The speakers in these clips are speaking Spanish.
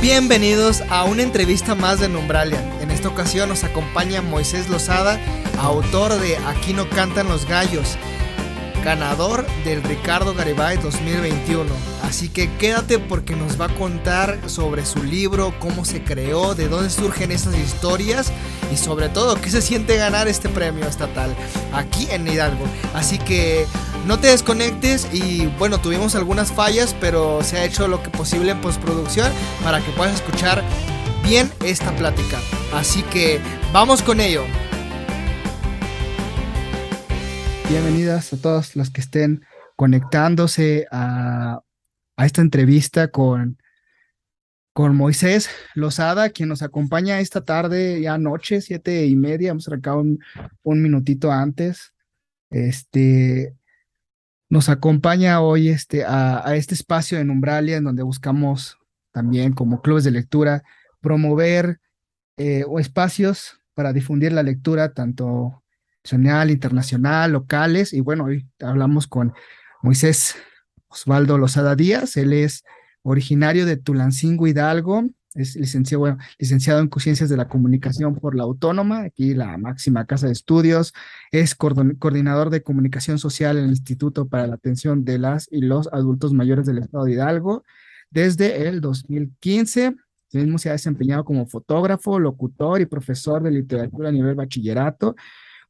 Bienvenidos a una entrevista más de Numbralia. En esta ocasión nos acompaña Moisés Lozada, autor de Aquí no cantan los gallos, ganador del Ricardo Garibay 2021. Así que quédate porque nos va a contar sobre su libro, cómo se creó, de dónde surgen estas historias y sobre todo qué se siente ganar este premio estatal aquí en Hidalgo. Así que no te desconectes y bueno, tuvimos algunas fallas, pero se ha hecho lo que posible en postproducción para que puedas escuchar bien esta plática. Así que vamos con ello. Bienvenidas a todos los que estén conectándose a, esta entrevista con, con Moisés Lozada, quien nos acompaña esta tarde, ya noche, siete y media, hemos sacado un, un minutito antes. Este, nos acompaña hoy este, a, este espacio en Umbralia, en donde buscamos también como clubes de lectura promover eh, espacios para difundir la lectura, tanto nacional, internacional, locales. Y bueno, hoy hablamos con Moisés Osvaldo Lozada Díaz. Él es originario de Tulancingo Hidalgo, es licenciado, en Ciencias de la Comunicación por la Autónoma, aquí la máxima casa de estudios, es coordinador de comunicación social en el Instituto para la Atención de las y los Adultos Mayores del Estado de Hidalgo desde el 2015. mismo se ha desempeñado como fotógrafo, locutor y profesor de literatura a nivel bachillerato.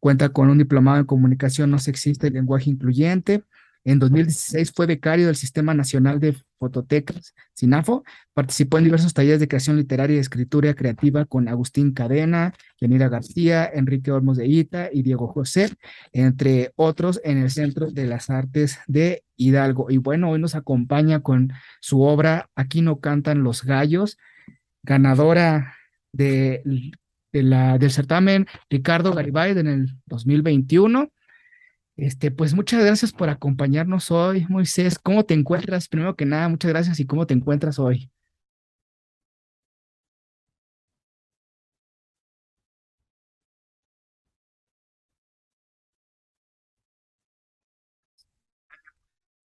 Cuenta con un diplomado en comunicación no sexista y lenguaje incluyente, en 2016 fue becario del Sistema Nacional de Fototecas, SINAFO. Participó en diversos talleres de creación literaria y escritura creativa con Agustín Cadena, Yanira García, Enrique Olmos de Ita y Diego José, entre otros en el Centro de las Artes de Hidalgo. Y bueno, hoy nos acompaña con su obra Aquí no cantan los gallos, ganadora de, la, del certamen Ricardo Garibay en el 2021 este, pues muchas gracias por acompañarnos hoy, Moisés. ¿Cómo te encuentras? Primero que nada, muchas gracias y cómo te encuentras hoy.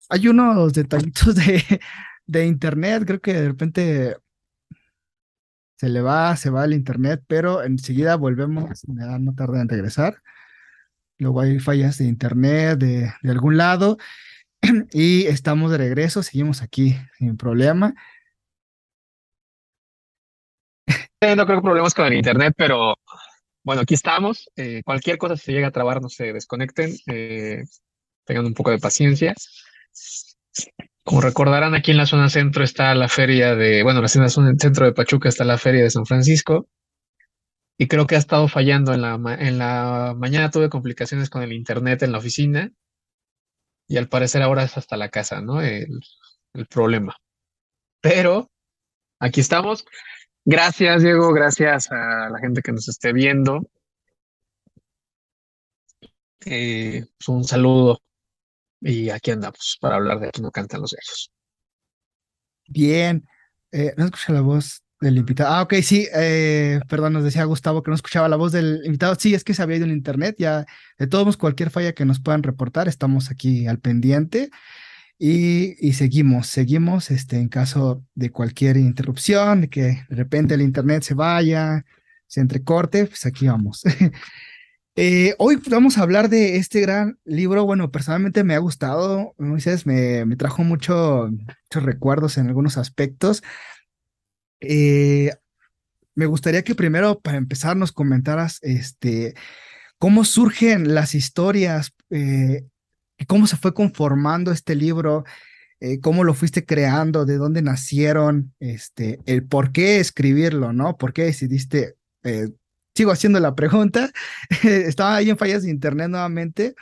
Hay unos detallitos de, de internet, creo que de repente se le va, se va el internet, pero enseguida volvemos, no tarda en regresar luego hay fallas de internet de, algún lado y estamos de regreso, seguimos aquí sin problema. no creo que problemas con el internet, pero bueno, aquí estamos. Eh, cualquier cosa si se llega a trabar, no se desconecten, eh, tengan un poco de paciencia. Como recordarán, aquí en la zona centro está la feria de, bueno, en la zona centro de Pachuca está la feria de San Francisco y creo que ha estado fallando en la, en la mañana tuve complicaciones con el internet en la oficina y al parecer ahora es hasta la casa, ¿no? El, problema. Pero aquí estamos. Gracias, Diego, gracias a la gente que nos esté viendo. Eh, pues, un saludo y aquí andamos para hablar de que no cantan los gallos. Bien, eh, no escucha la voz del invitado. Ah, ok, sí, eh, perdón, nos decía Gustavo que no escuchaba la voz del invitado. Sí, es que se había ido en internet, ya de todos cualquier falla que nos puedan reportar, estamos aquí al pendiente y, y, seguimos, seguimos este, en caso de cualquier interrupción, de que de repente el internet se vaya, se entrecorte, pues aquí vamos. Eh, hoy vamos a hablar de este gran libro. Bueno, personalmente me ha gustado, me, me trajo mucho, muchos recuerdos en algunos aspectos. Eh, me gustaría que primero, para empezar, nos comentaras este, cómo surgen las historias, eh, cómo se fue conformando este libro, eh, cómo lo fuiste creando, de dónde nacieron, este, el por qué escribirlo, ¿no? ¿Por qué decidiste? sigo haciendo la pregunta. Estaba ahí en fallas de internet nuevamente,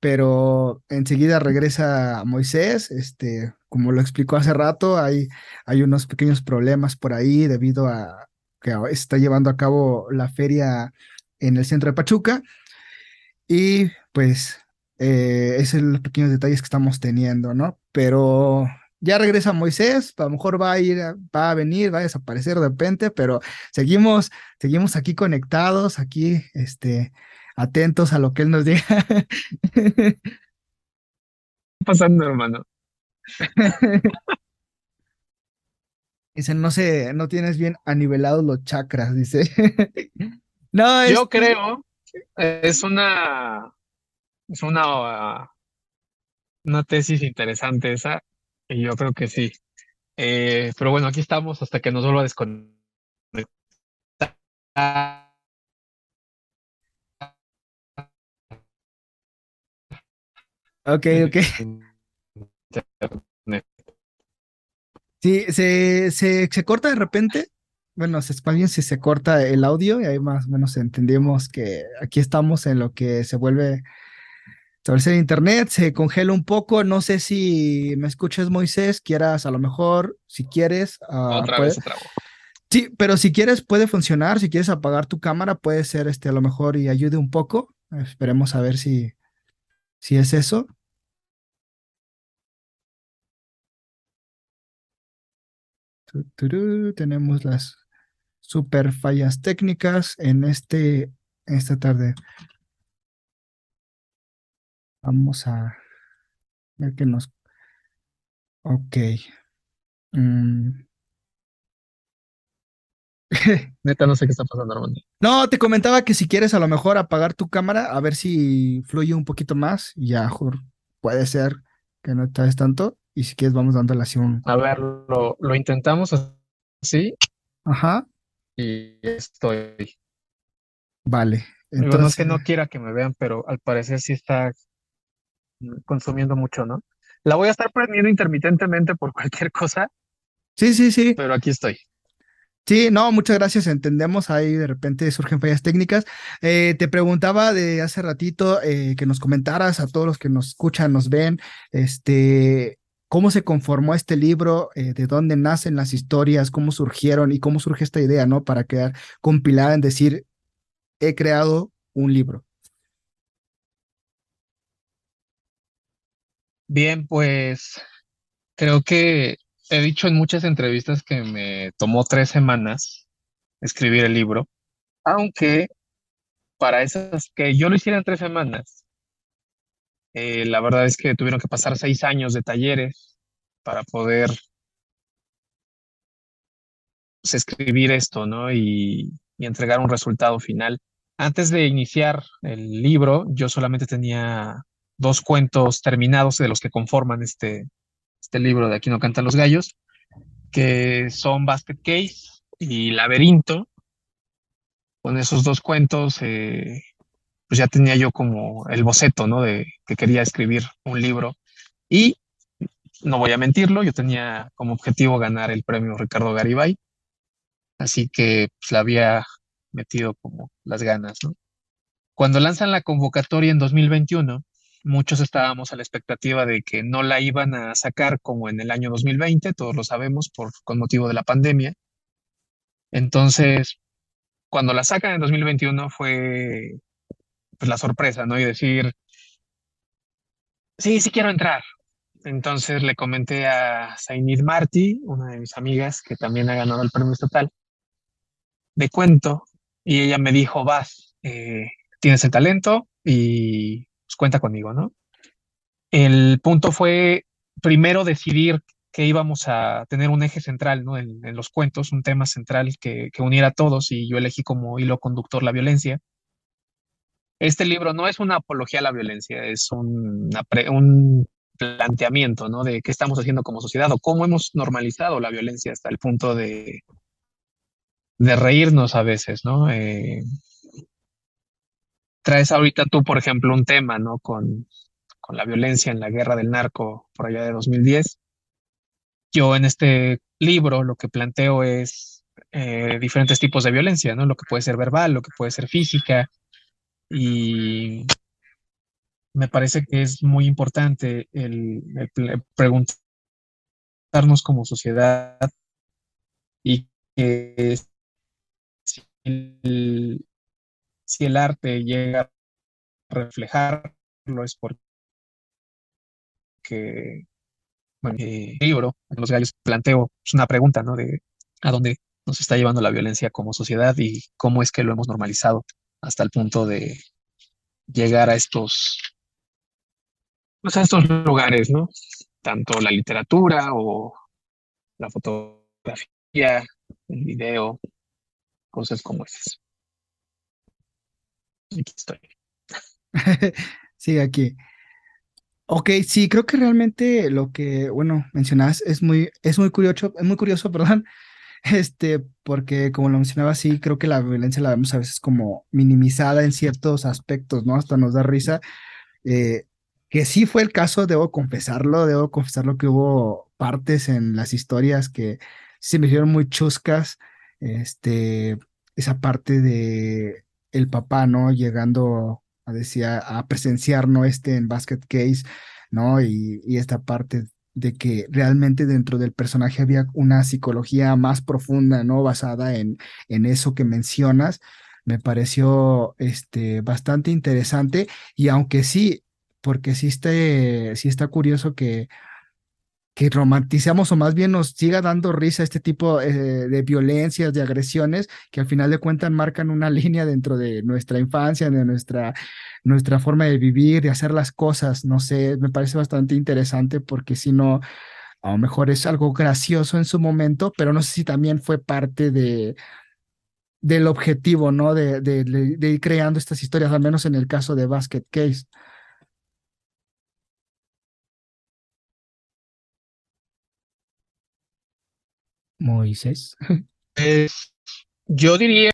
pero enseguida regresa Moisés, este, como lo explicó hace rato, hay, hay unos pequeños problemas por ahí debido a que está llevando a cabo la feria en el centro de Pachuca. Y pues eh, son los pequeños detalles que estamos teniendo, ¿no? Pero ya regresa Moisés, a lo mejor va a ir, va a venir, va a desaparecer de repente, pero seguimos, seguimos aquí conectados, aquí, este, atentos a lo que él nos diga. ¿Qué pasando, hermano? Dice, no sé, no tienes bien anivelados los chakras, dice. No, Yo creo, es una, es una, una tesis interesante esa, y yo creo que sí. Eh, pero bueno, aquí estamos hasta que nos vuelva a desconectar. ok, ok. internet. Sí, se, se, se corta de repente. Bueno, se, más bien si se corta el audio y ahí más o menos entendemos que aquí estamos en lo que se vuelve establecer internet, se congela un poco. No sé si me escuchas, Moisés, quieras a lo mejor, si quieres, ah, Otra vez se trabó. sí, pero si quieres puede funcionar. Si quieres apagar tu cámara, puede ser este a lo mejor y ayude un poco. Esperemos a ver si, si es eso. Tu, tenemos las super fallas técnicas en este, esta tarde. Vamos a ver que nos. Ok. Mm. Neta, no sé qué está pasando, Armando. No, te comentaba que si quieres a lo mejor apagar tu cámara, a ver si fluye un poquito más. Y ya, jur, puede ser que no traes tanto. Y si quieres, vamos dándole así un. A ver, lo, lo intentamos así Ajá, y estoy. vale. Digo, no es que Entonces, no quiera que me vean, pero al parecer sí está consumiendo mucho, ¿no? La voy a estar prendiendo intermitentemente por cualquier cosa, sí, sí, sí. pero aquí estoy. Sí, no, muchas gracias. Entendemos, ahí de repente surgen fallas técnicas. Eh, te preguntaba de hace ratito eh, que nos comentaras a todos los que nos escuchan, nos ven, este, cómo se conformó este libro, eh, de dónde nacen las historias, cómo surgieron y cómo surge esta idea, ¿no? Para quedar compilada en decir, he creado un libro. Bien, pues creo que he dicho en muchas entrevistas que me tomó tres semanas escribir el libro, aunque para esas que yo lo hiciera en tres semanas, eh, la verdad es que tuvieron que pasar seis años de talleres para poder pues, escribir esto, ¿no? Y, entregar un resultado final. Antes de iniciar el libro, yo solamente tenía dos cuentos terminados de los que conforman este, este libro de Aquí no cantan los gallos, que son Basket Case y Laberinto. Con esos dos cuentos, eh, pues ya tenía yo como el boceto, ¿no? De que quería escribir un libro. Y no voy a mentirlo, yo tenía como objetivo ganar el premio Ricardo Garibay, así que pues, le había metido como las ganas, ¿no? Cuando lanzan la convocatoria en 2021, muchos estábamos a la expectativa de que no la iban a sacar como en el año 2020, todos lo sabemos, por, con motivo de la pandemia. Entonces, cuando la sacan en 2021 fue pues, la sorpresa, ¿no? Y decir, sí, sí quiero entrar. Entonces le comenté a Zainid Martí, una de mis amigas que también ha ganado el premio estatal, de cuento, y ella me dijo, vas, eh, tienes el talento y pues, cuenta conmigo, ¿no? El punto fue primero decidir que íbamos a tener un eje central, ¿no? En, en los cuentos, un tema central que, que uniera a todos y yo elegí como hilo conductor la violencia. Este libro no es una apología a la violencia, es un planteamiento, ¿no? De qué estamos haciendo como sociedad o cómo hemos normalizado la violencia hasta el punto de, reírnos a veces, ¿no? Eh, traes ahorita tú, por ejemplo, un tema, ¿no? Con, con la violencia en la guerra del narco por allá de 2010. Yo en este libro lo que planteo es eh, diferentes tipos de violencia, ¿no? Lo que puede ser verbal, lo que puede ser física, y me parece que es muy importante el, preguntarnos como sociedad y que si el, arte llega a reflejarlo es porque, el libro, los gallos, planteo pues, una pregunta, ¿no? De a dónde nos está llevando la violencia como sociedad y cómo es que lo hemos normalizado hasta el punto de llegar a estos, pues, a estos lugares, ¿no? Tanto la literatura o la fotografía. el video, cosas como esas. Aquí estoy. Sigue aquí. Ok, sí, creo que realmente lo que, bueno, mencionas es muy, es muy curioso, es muy curioso, perdón, este, porque como lo mencionaba, sí, creo que la violencia la vemos a veces como minimizada en ciertos aspectos, ¿no? Hasta nos da risa. Eh, que sí fue el caso, debo confesarlo, debo confesarlo que hubo partes en las historias que se me hicieron muy chuscas, este, esa parte de el papá, ¿no? Llegando a, decir, a presenciar, ¿no? Este en Basket Case, ¿no? Y, y esta parte de que realmente dentro del personaje había una psicología más profunda, ¿no? Basada en, en eso que mencionas, me pareció este, bastante interesante y aunque sí, porque sí, este, sí está curioso que, que romanticemos o más bien nos siga dando risa este tipo eh, de violencias, de agresiones, que al final de cuentas marcan una línea dentro de nuestra infancia, de nuestra, nuestra forma de vivir, de hacer las cosas. No sé, me parece bastante interesante porque si no, a lo mejor es algo gracioso en su momento, pero no sé si también fue parte de del objetivo, ¿no? De, de, de ir creando estas historias, al menos en el caso de Basket Case. Moisés. yo diría,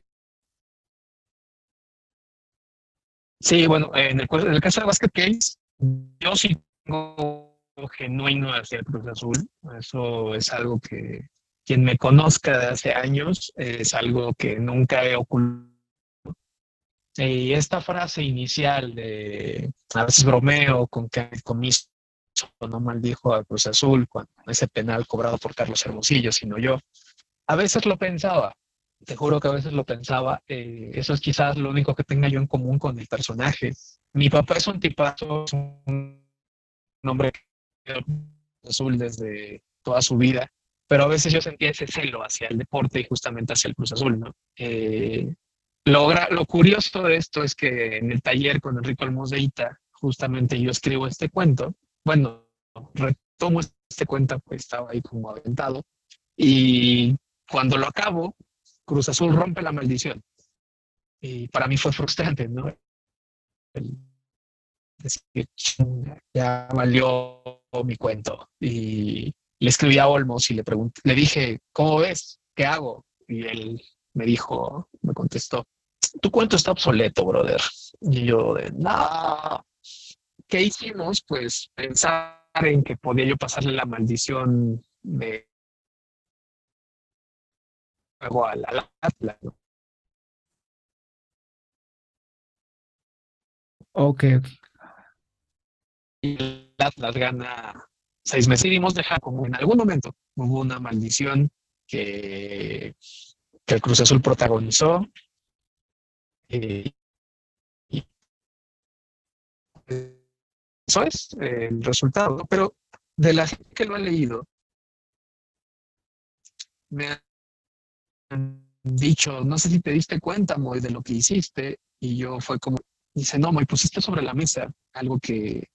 sí, bueno, en el, en el caso de Basket Case, yo sí tengo genuino hacia el Cruz Azul. Eso es algo que quien me conozca de hace años es algo que nunca he ocultado. Y esta frase inicial de a veces bromeo con que mis no maldijo a Cruz Azul cuando ese penal cobrado por Carlos Hermosillo, sino yo. A veces lo pensaba, te juro que a veces lo pensaba, eh, eso es quizás lo único que tenga yo en común con el personaje. Mi papá es un tipazo, es un hombre azul desde toda su vida, pero a veces yo sentía ese celo hacia el deporte y justamente hacia el Cruz Azul, ¿no? Eh, lo, lo, curioso de esto es que en el taller con Enrico Almoseita, justamente yo escribo este cuento bueno, retomo este cuenta, pues estaba ahí como aventado. Y cuando lo acabo, Cruz Azul rompe la maldición. Y para mí fue frustrante, ¿no? decir, ya valió mi cuento. Y le escribí a Olmos y le pregunté, le dije, ¿cómo ves? ¿Qué hago? Y él me dijo, me contestó, tu cuento está obsoleto, brother. Y yo de, no, ¿qué hicimos? Pues pensar en que podía yo pasarle la maldición de luego al, Atlas. Ok. Y el Atlas gana seis meses. Decidimos dejar como en algún momento hubo una maldición que, que el Cruz Azul protagonizó. Eh, y, eso es eh, el resultado, pero de la gente que lo ha leído, me han dicho, no sé si te diste cuenta, Moy, de lo que hiciste, y yo fue como, dice, no, Moy, pusiste sobre la mesa algo que,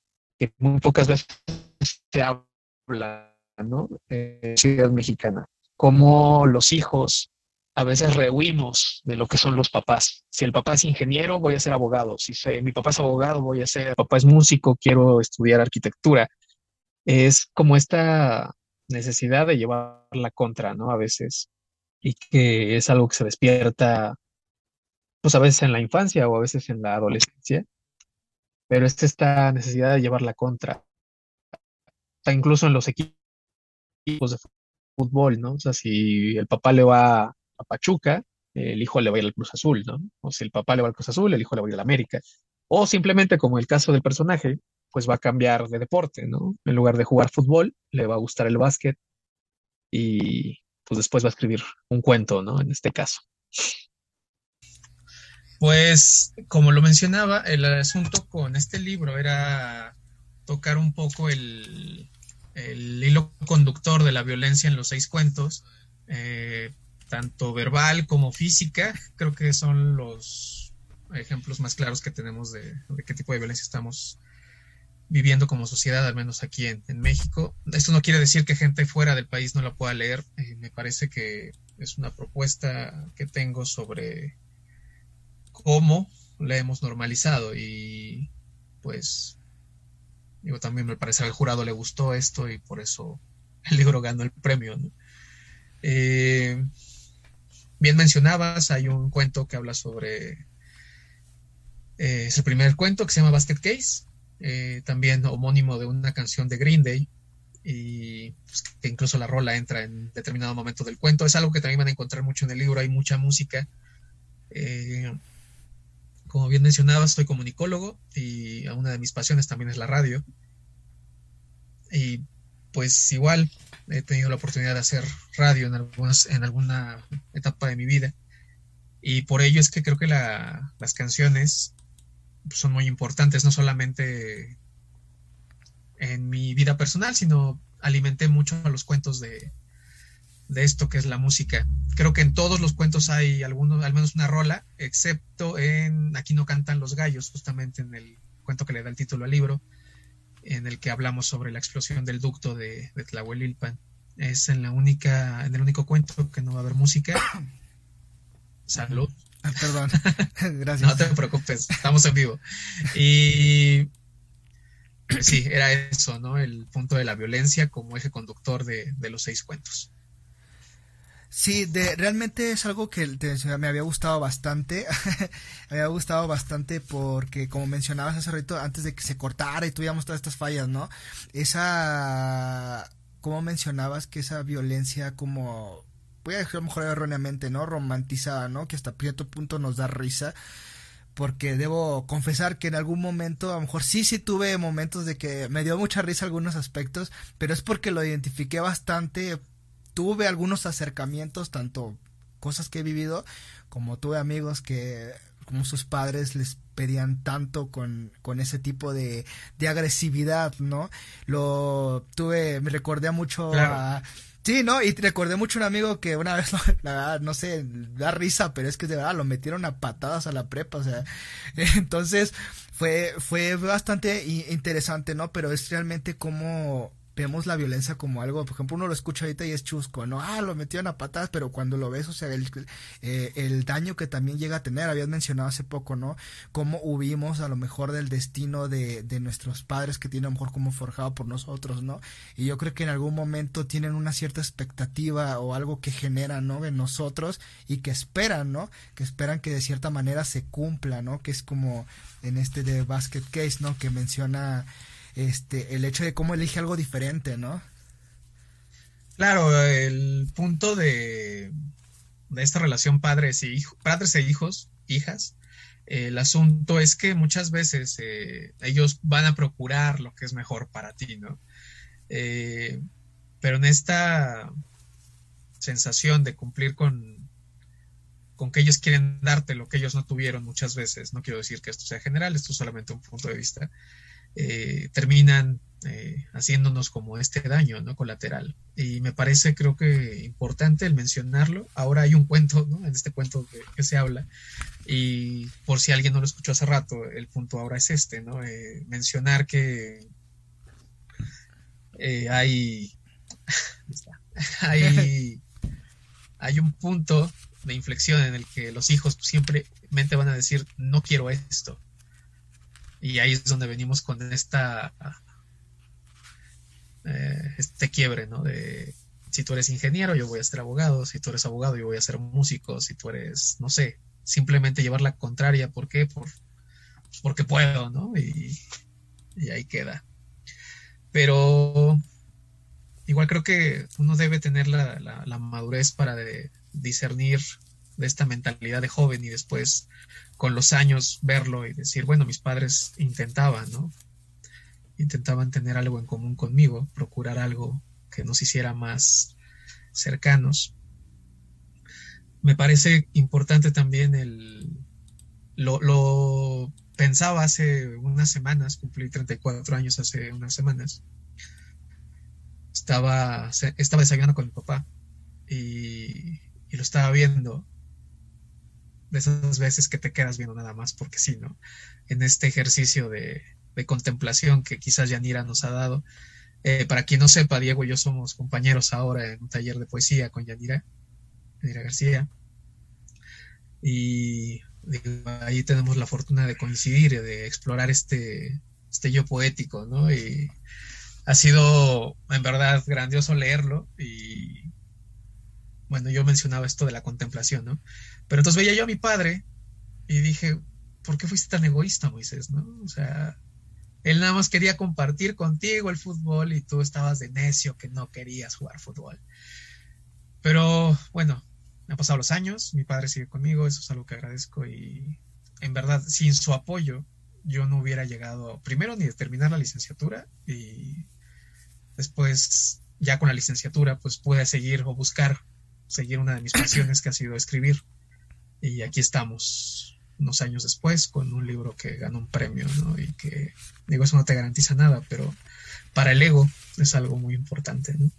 muy pocas veces se habla, ¿no? En ciudad mexicana, como los hijos a veces rehuimos de lo que son los papás. Si el papá es ingeniero, voy a ser abogado. Si mi papá es abogado, voy a ser, papá es músico, quiero estudiar arquitectura. Es como esta necesidad de llevar la contra, ¿no? A veces. Y que es algo que se despierta, pues a veces en la infancia o a veces en la adolescencia. Pero es esta necesidad de llevar la contra. Está incluso en los equipos de fútbol, ¿no? O sea, si el papá le va Pachuca, el hijo le va a ir al Cruz Azul, ¿no? O si el papá le va al Cruz Azul, el hijo le va a ir al América. O simplemente, como el caso del personaje, pues va a cambiar de deporte, ¿no? En lugar de jugar fútbol, le va a gustar el básquet y pues después va a escribir un cuento, ¿no? En este caso. Pues, como lo mencionaba, el asunto con este libro era tocar un poco el, el hilo conductor de la violencia en los seis cuentos, eh, tanto verbal como física, creo que son los ejemplos más claros que tenemos de, qué tipo de violencia estamos viviendo como sociedad, al menos aquí en, México. Esto no quiere decir que gente fuera del país no la pueda leer. Eh, me parece que es una propuesta que tengo sobre cómo la hemos normalizado y pues digo también me parece que al jurado le gustó esto y por eso el libro ganó el premio. Eh, bien mencionabas, hay un cuento que habla sobre eh, es el primer cuento que se llama Basket Case, eh, también homónimo de una canción de Green Day, y pues, que incluso la rola entra en determinado momento del cuento. Es algo que también van a encontrar mucho en el libro, hay mucha música. Eh, como bien mencionaba, soy comunicólogo y una de mis pasiones también es la radio. Y pues igual he tenido la oportunidad de hacer radio en, algunas, en alguna etapa de mi vida. Y por ello es que creo que las canciones son muy importantes, no solamente en mi vida personal, sino alimenté mucho a los cuentos de, de esto que es la música. Creo que en todos los cuentos hay algunos, al menos una rola, excepto en Aquí no cantan los gallos, justamente en el cuento que le da el título al libro, en el que hablamos sobre la explosión del ducto de, de Tlahuelilpan. Es en la única, en el único cuento que no va a haber música. Salud. Ah, perdón, gracias. No te preocupes, estamos en vivo. Y sí, era eso, ¿no? El punto de la violencia como eje conductor de, los seis cuentos. Sí, de, realmente es algo que me había gustado bastante. me había gustado bastante porque, como mencionabas hace rato, antes de que se cortara y tuviéramos todas estas fallas, ¿no? Esa. Como mencionabas que esa violencia, como voy a decir a lo mejor erróneamente, ¿no? Romantizada, ¿no? Que hasta cierto punto nos da risa. Porque debo confesar que en algún momento, a lo mejor sí, sí tuve momentos de que me dio mucha risa algunos aspectos, pero es porque lo identifiqué bastante. Tuve algunos acercamientos, tanto cosas que he vivido, como tuve amigos que, como sus padres les pedían tanto con, con ese tipo de, de agresividad, ¿no? Lo tuve, me recordé mucho a Sí, ¿no? Y recordé mucho un amigo que una vez, la verdad, no sé, da risa, pero es que de verdad lo metieron a patadas a la prepa, o sea, entonces fue, fue bastante interesante, ¿no? Pero es realmente como vemos la violencia como algo, por ejemplo, uno lo escucha ahorita y es chusco, ¿no? Ah, lo metieron a patadas, pero cuando lo ves, o sea, el, eh, el daño que también llega a tener, habías mencionado hace poco, ¿no? Cómo hubimos a lo mejor del destino de, de nuestros padres que tienen a lo mejor como forjado por nosotros, ¿no? Y yo creo que en algún momento tienen una cierta expectativa o algo que generan, ¿no? En nosotros y que esperan, ¿no? Que esperan que de cierta manera se cumpla, ¿no? Que es como en este de Basket Case, ¿no? Que menciona este, el hecho de cómo elige algo diferente, ¿no? Claro, el punto de, de esta relación padres, y padres e hijos, hijas, el asunto es que muchas veces eh, ellos van a procurar lo que es mejor para ti, ¿no? Eh, pero en esta sensación de cumplir con, con que ellos quieren darte lo que ellos no tuvieron muchas veces, no quiero decir que esto sea general, esto es solamente un punto de vista, eh, terminan eh, haciéndonos como este daño ¿no? colateral. Y me parece, creo que importante el mencionarlo. Ahora hay un cuento, ¿no? en este cuento que, se habla, y por si alguien no lo escuchó hace rato, el punto ahora es este, ¿no? Eh, mencionar que hay, hay, hay un punto de inflexión en el que los hijos siempre van a decir, no quiero esto, y ahí es donde venimos con esta eh, este quiebre, ¿no? De si tú eres ingeniero, yo voy a ser abogado, si tú eres abogado, yo voy a ser músico, si tú eres, no sé, simplemente llevar la contraria, ¿por qué? Por, porque puedo, ¿no? Y, ahí queda. Pero igual creo que uno debe tener la, la madurez para discernir de esta mentalidad de joven y después con los años verlo y decir, bueno, mis padres intentaban, ¿no? Intentaban tener algo en común conmigo, procurar algo que nos hiciera más cercanos. Me parece importante también el... Lo, pensaba hace unas semanas, cumplí 34 años hace unas semanas. Estaba, estaba desayunando con mi papá y lo estaba viendo de esas veces que te quedas viendo nada más porque sí, ¿no? En este ejercicio de, contemplación que quizás Yanira nos ha dado, Eh, para quien no sepa, Diego y yo somos compañeros ahora en un taller de poesía con Yanira, Yanira García. Y ahí tenemos la fortuna de coincidir, de explorar este, este yo poético, ¿no? Y ha sido en verdad grandioso leerlo y bueno, yo mencionaba esto de la contemplación, ¿no? Pero entonces veía yo a mi padre y dije, ¿por qué fuiste tan egoísta, Moisés, no? O sea, él nada más quería compartir contigo el fútbol y tú estabas de necio que no querías jugar fútbol. Pero bueno, han pasado los años, mi padre sigue conmigo, eso es algo que agradezco y en verdad, sin su apoyo, yo no hubiera llegado primero ni a terminar la licenciatura y después ya con la licenciatura pues pude seguir o buscar seguir una de mis pasiones que ha sido escribir y aquí estamos unos años después con un libro que ganó un premio ¿no? y que digo eso no te garantiza nada pero para el ego es algo muy importante ¿no?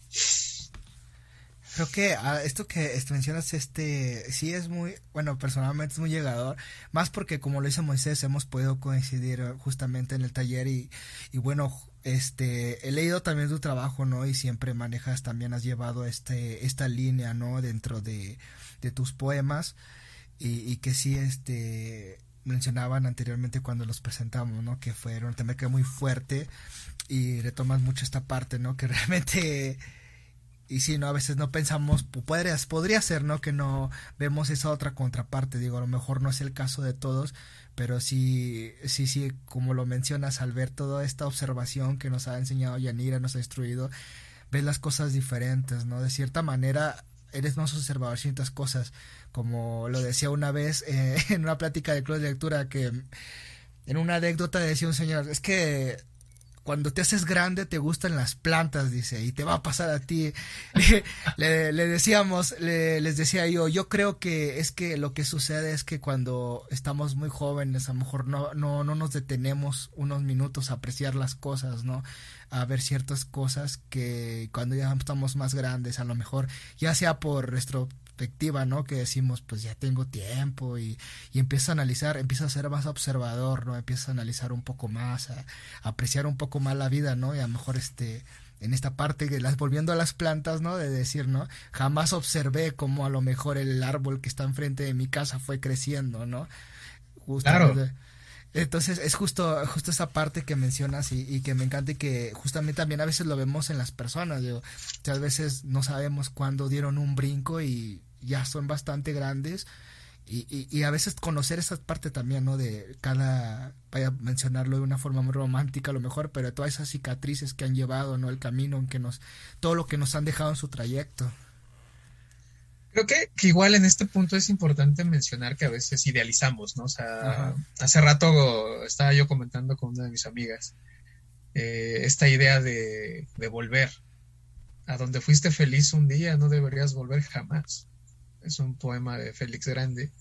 Creo que ah, esto que mencionas, este, sí es muy, bueno, personalmente es muy llegador, más porque como lo dice Moisés, hemos podido coincidir justamente en el taller y bueno, este, he leído también tu trabajo, ¿no? Y siempre manejas, también has llevado este, esta línea, ¿no? Dentro de, de tus poemas y, y que sí, este, mencionaban anteriormente cuando los presentamos, ¿no? Que fueron también que muy fuerte y retomas mucho esta parte, ¿no? Que realmente y sí, ¿no? A veces no pensamos, podría, podría ser, ¿no? Que no vemos esa otra contraparte, digo, a lo mejor no es el caso de todos, pero sí, sí, sí, como lo mencionas, al ver toda esta observación que nos ha enseñado Yanira, nos ha instruido, ves las cosas diferentes, ¿no? De cierta manera, eres más observador ciertas cosas, como lo decía una vez eh, en una plática de club de lectura, que en una anécdota decía un señor, es que cuando te haces grande te gustan las plantas, dice, y te va a pasar a ti. le, decíamos, les decía yo, yo creo que es que lo que sucede es que cuando estamos muy jóvenes, a lo mejor no, no, no nos detenemos unos minutos a apreciar las cosas, ¿no? A ver ciertas cosas que cuando ya estamos más grandes, a lo mejor, ya sea por nuestro perspectiva, ¿no? Que decimos, pues ya tengo tiempo y, y empiezo a analizar, empiezo a ser más observador, ¿no? Empiezo a analizar un poco más, a, apreciar un poco más la vida, ¿no? Y a lo mejor este en esta parte de las volviendo a las plantas, ¿no? De decir, ¿no? Jamás observé cómo a lo mejor el árbol que está enfrente de mi casa fue creciendo, ¿no? claro. Entonces es justo, justo esa parte que mencionas y, y, que me encanta y que justamente también a veces lo vemos en las personas, digo, a veces no sabemos cuándo dieron un brinco y ya son bastante grandes y, y, y, a veces conocer esa parte también, ¿no? De cada, vaya a mencionarlo de una forma muy romántica a lo mejor, pero todas esas cicatrices que han llevado, ¿no? El camino que nos, todo lo que nos han dejado en su trayecto. Creo que, igual en este punto es importante mencionar que a veces idealizamos, ¿no? O sea, hace rato estaba yo comentando con una de mis amigas eh, esta idea de, volver. A donde fuiste feliz un día no deberías volver jamás. Es un poema de Félix Grande.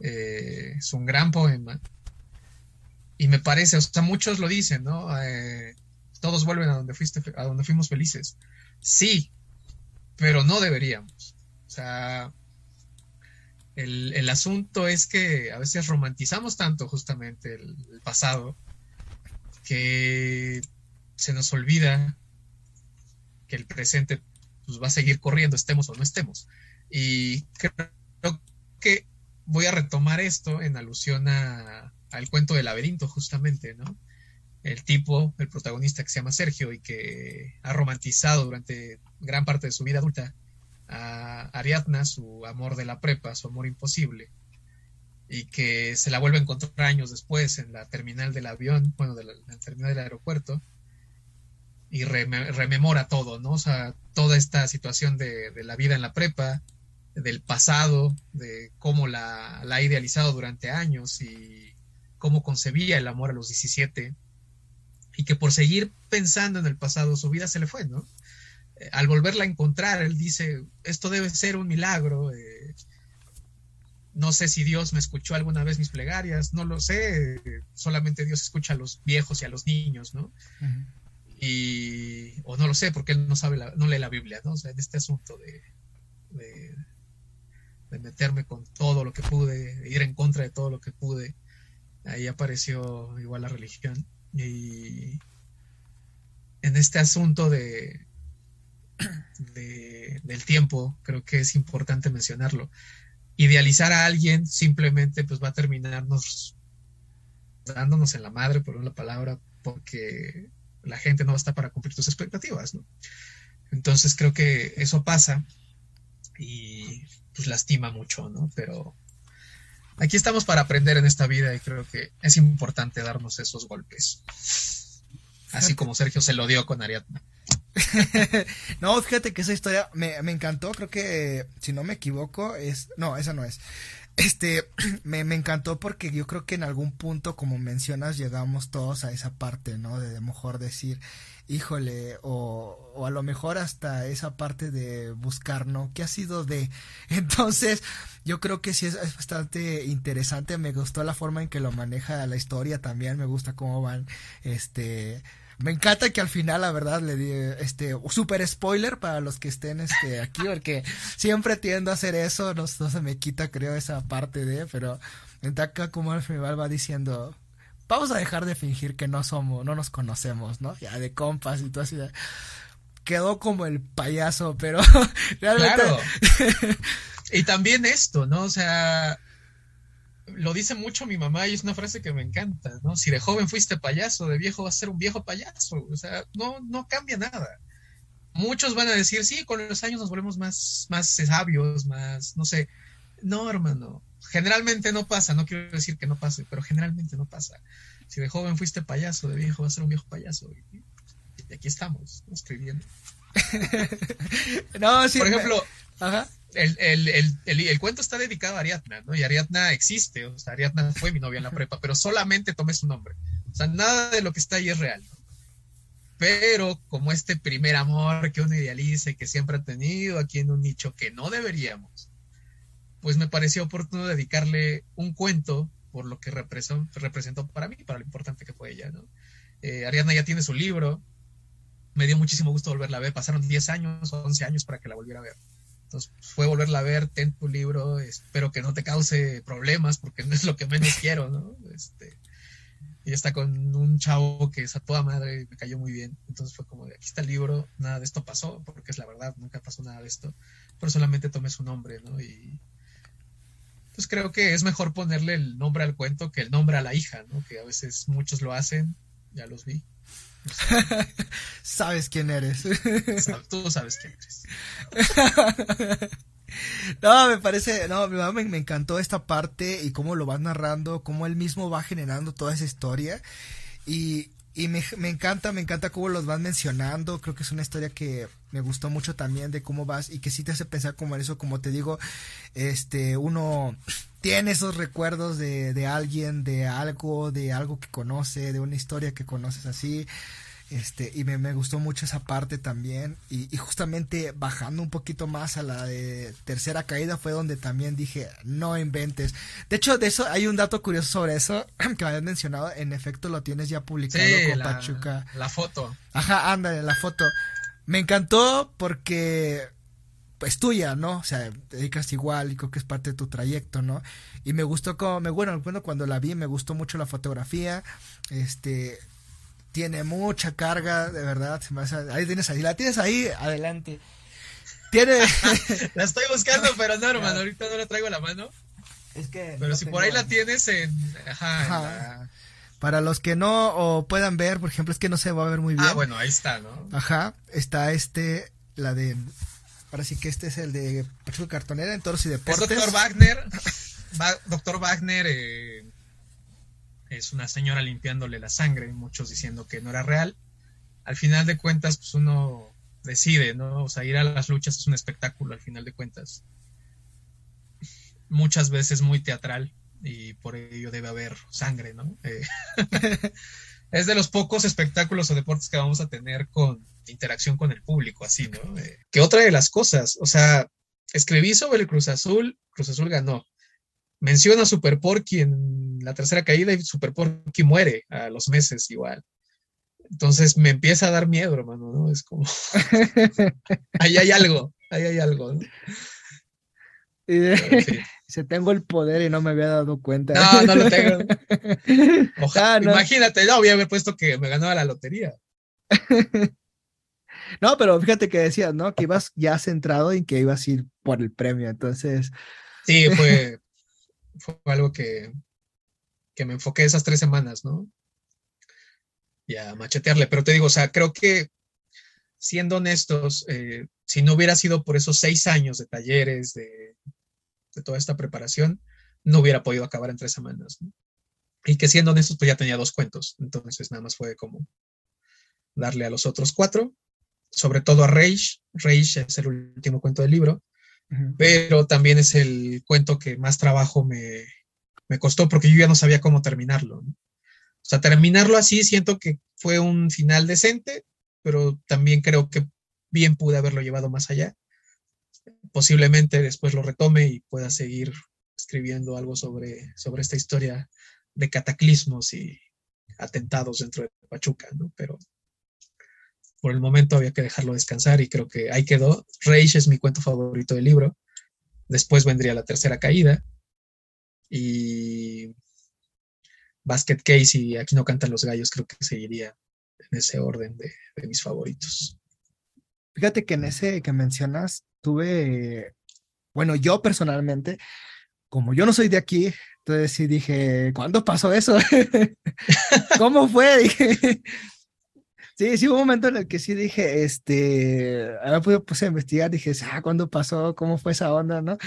Eh, es un gran poema. Y me parece, o sea, muchos lo dicen, ¿no? Eh, todos vuelven a donde fuiste, a donde fuimos felices. Sí, pero no deberíamos sea, el, asunto es que a veces romantizamos tanto justamente el, pasado que se nos olvida que el presente pues, va a seguir corriendo, estemos o no estemos. Y creo que voy a retomar esto en alusión al cuento del laberinto, justamente, ¿no? El tipo, el protagonista que se llama Sergio y que ha romantizado durante gran parte de su vida adulta a Ariadna, su amor de la prepa, su amor imposible, y que se la vuelve a encontrar años después en la terminal del avión, bueno, de la, terminal del aeropuerto, y rememora todo, ¿no? O sea, toda esta situación de, la vida en la prepa, del pasado, de cómo la, la, ha idealizado durante años y cómo concebía el amor a los 17, y que por seguir pensando en el pasado su vida se le fue, ¿no? Al volverla a encontrar, él dice, esto debe ser un milagro. Eh, no sé si Dios me escuchó alguna vez mis plegarias, no lo sé, solamente Dios escucha a los viejos y a los niños, ¿no? Y, o no lo sé, porque él no sabe, no lee la Biblia, ¿no? O sea, en este asunto de, de, de, meterme con todo lo que pude, de ir en contra de todo lo que pude, ahí apareció igual la religión. Y en este asunto de, del tiempo, creo que es importante mencionarlo. Idealizar a alguien simplemente pues va a terminarnos dándonos en la madre, por una palabra, porque la gente no va a estar para cumplir tus expectativas, ¿no? Entonces creo que eso pasa y pues lastima mucho, ¿no? Pero aquí estamos para aprender en esta vida y creo que es importante darnos esos golpes. Así como Sergio se lo dio con Ariadna. no, fíjate que esa historia me, me, encantó, creo que si no me equivoco es, no, esa no es. Este, me, me, encantó porque yo creo que en algún punto, como mencionas, llegamos todos a esa parte, ¿no? De, mejor decir, híjole, o, o, a lo mejor hasta esa parte de buscar, ¿no? ¿Qué ha sido de? Entonces, yo creo que sí es, es, bastante interesante, me gustó la forma en que lo maneja la historia también, me gusta cómo van, este, me encanta que al final, la verdad, le di este super spoiler para los que estén este aquí, porque siempre tiendo a hacer eso, no, no se me quita, creo, esa parte de, pero me encanta como al final va diciendo, vamos a dejar de fingir que no somos, no nos conocemos, ¿no? Ya de compas y todo así. Quedó como el payaso, pero realmente. Claro. y también esto, ¿no? O sea, lo dice mucho mi mamá y es una frase que me encanta, ¿no? Si de joven fuiste payaso, de viejo vas a ser un viejo payaso. O sea, no, no cambia nada. Muchos van a decir, sí, con los años nos volvemos más, más sabios, más, no sé. No, hermano. Generalmente no pasa, no quiero decir que no pase, pero generalmente no pasa. Si de joven fuiste payaso, de viejo vas a ser un viejo payaso. Y, y aquí estamos, escribiendo. no, sí. Por ejemplo, Ajá el, el, el, el, cuento está dedicado a Ariadna, ¿no? Y Ariadna existe, o sea, Ariadna fue mi novia en la prepa, pero solamente tomé su nombre. O sea, nada de lo que está ahí es real. ¿no? Pero como este primer amor que uno idealiza y que siempre ha tenido aquí en un nicho que no deberíamos, pues me pareció oportuno dedicarle un cuento por lo que representó, para mí, para lo importante que fue ella, ¿no? Eh, Ariadna ya tiene su libro, me dio muchísimo gusto volverla a ver, pasaron 10 años o 11 años para que la volviera a ver entonces fue volverla a ver, ten tu libro, espero que no te cause problemas porque no es lo que menos quiero, ¿no? Este, y está con un chavo que es a toda madre, me cayó muy bien. Entonces fue como de, aquí está el libro, nada de esto pasó, porque es la verdad, nunca pasó nada de esto, pero solamente tomé su nombre, ¿no? Y pues creo que es mejor ponerle el nombre al cuento que el nombre a la hija, ¿no? Que a veces muchos lo hacen, ya los vi. sabes quién eres. Tú sabes quién eres. No, me parece, no, me, me, encantó esta parte y cómo lo vas narrando, cómo él mismo va generando toda esa historia. Y, y me, me, encanta, me encanta cómo los vas mencionando. Creo que es una historia que me gustó mucho también de cómo vas y que sí te hace pensar como en eso, como te digo, este, uno tiene esos recuerdos de, de alguien, de algo, de algo que conoce, de una historia que conoces así. Este, y me, me, gustó mucho esa parte también. Y, y, justamente bajando un poquito más a la de tercera caída fue donde también dije, no inventes. De hecho, de eso hay un dato curioso sobre eso que me habías mencionado. En efecto, lo tienes ya publicado sí, con la, Pachuca. La foto. Ajá, ándale, la foto. Me encantó porque es pues, tuya, ¿no? O sea, te dedicas igual y creo que es parte de tu trayecto, ¿no? Y me gustó como, me, bueno, bueno, cuando la vi me gustó mucho la fotografía, este, tiene mucha carga, de verdad. Ahí tienes ahí, la tienes ahí, adelante. Tiene. la estoy buscando, pero no, hermano, ahorita no la traigo a la mano. Es que. Pero si por ahí la tienes en. Ajá. Ajá. La... Para los que no o puedan ver, por ejemplo, es que no se va a ver muy bien. Ah, bueno, ahí está, ¿no? Ajá. Está este, la de. Ahora sí que este es el de Pachuca Cartonera en Toros y Deportes. Es Doctor Wagner. Va, Doctor Wagner, eh, es una señora limpiándole la sangre, muchos diciendo que no era real. Al final de cuentas, pues uno decide, ¿no? O sea, ir a las luchas es un espectáculo al final de cuentas. Muchas veces muy teatral y por ello debe haber sangre, ¿no? Eh, es de los pocos espectáculos o deportes que vamos a tener con interacción con el público, así, ¿no? Eh, que otra de las cosas, o sea, escribí sobre el Cruz Azul, Cruz Azul ganó. Menciona a Super Porky en la tercera caída y Super Porky muere a los meses igual. Entonces me empieza a dar miedo, hermano, ¿no? Es como. ahí hay algo, ahí hay algo. ¿no? Y sí. Se tengo el poder y no me había dado cuenta. No, no lo tengo. Ojalá, ah, no. Imagínate, no, había puesto que me ganaba la lotería. no, pero fíjate que decías, ¿no? Que ibas ya centrado en que ibas a ir por el premio, entonces. Sí, fue, fue algo que, que me enfoqué esas tres semanas, ¿no? Y a machetearle, pero te digo, o sea, creo que siendo honestos, eh, si no hubiera sido por esos seis años de talleres, de, de, toda esta preparación, no hubiera podido acabar en tres semanas. ¿no? Y que siendo honestos, pues ya tenía dos cuentos, entonces nada más fue como darle a los otros cuatro, sobre todo a Rage. Rage es el último cuento del libro, uh -huh. pero también es el cuento que más trabajo me, me costó porque yo ya no sabía cómo terminarlo. ¿no? O sea, terminarlo así siento que fue un final decente, pero también creo que bien pude haberlo llevado más allá. Posiblemente después lo retome y pueda seguir escribiendo algo sobre, sobre esta historia de cataclismos y atentados dentro de Pachuca, ¿no? Pero por el momento había que dejarlo descansar y creo que ahí quedó. Rage es mi cuento favorito del libro. Después vendría la tercera caída y Basket Case y Aquí no cantan los gallos creo que seguiría ese orden de, de mis favoritos. Fíjate que en ese que mencionas tuve, bueno, yo personalmente, como yo no soy de aquí, entonces sí dije, ¿cuándo pasó eso? ¿Cómo fue? Sí, sí hubo un momento en el que sí dije, este, ahora me puse a investigar, dije, ah, ¿cuándo pasó? ¿Cómo fue esa onda? ¿no?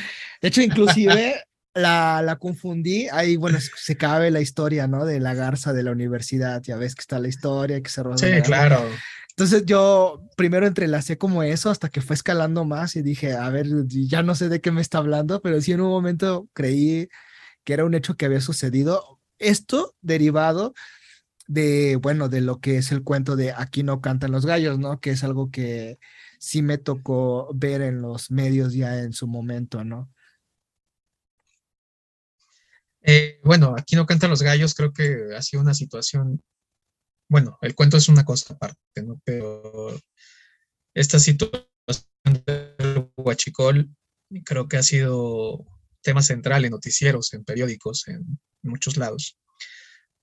De hecho, inclusive la, la confundí, ahí, bueno, se cabe la historia, ¿no? De la garza de la universidad, ya ves que está la historia, que se rodó. Sí, claro. Entonces yo primero entrelacé como eso hasta que fue escalando más y dije, a ver, ya no sé de qué me está hablando, pero sí en un momento creí que era un hecho que había sucedido. Esto derivado de, bueno, de lo que es el cuento de Aquí no cantan los gallos, ¿no? Que es algo que sí me tocó ver en los medios ya en su momento, ¿no? Eh, bueno, Aquí no cantan los gallos, creo que ha sido una situación bueno, el cuento es una cosa aparte, ¿no? Pero esta situación del huachicol creo que ha sido tema central en noticieros, en periódicos, en muchos lados.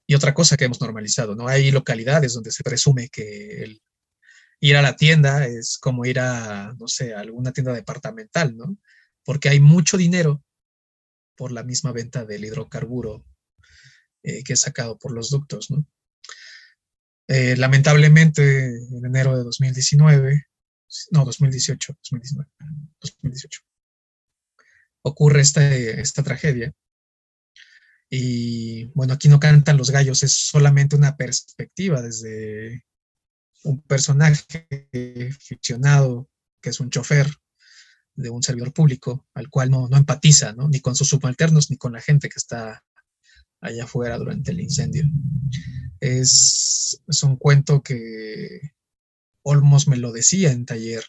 Y otra cosa que hemos normalizado, ¿no? Hay localidades donde se presume que ir a la tienda es como ir a, no sé, alguna tienda departamental, ¿no? Porque hay mucho dinero por la misma venta del hidrocarburo eh, que es sacado por los ductos. Eh, lamentablemente, en enero de 2019, no, 2018, 2019, 2018, ocurre esta, esta tragedia. Y bueno, aquí no cantan los gallos, es solamente una perspectiva desde un personaje ficcionado que es un chofer de un servidor público al cual no, no empatiza, ¿no? ni con sus subalternos ni con la gente que está allá afuera durante el incendio. Es, es, un cuento que Olmos me lo decía en taller.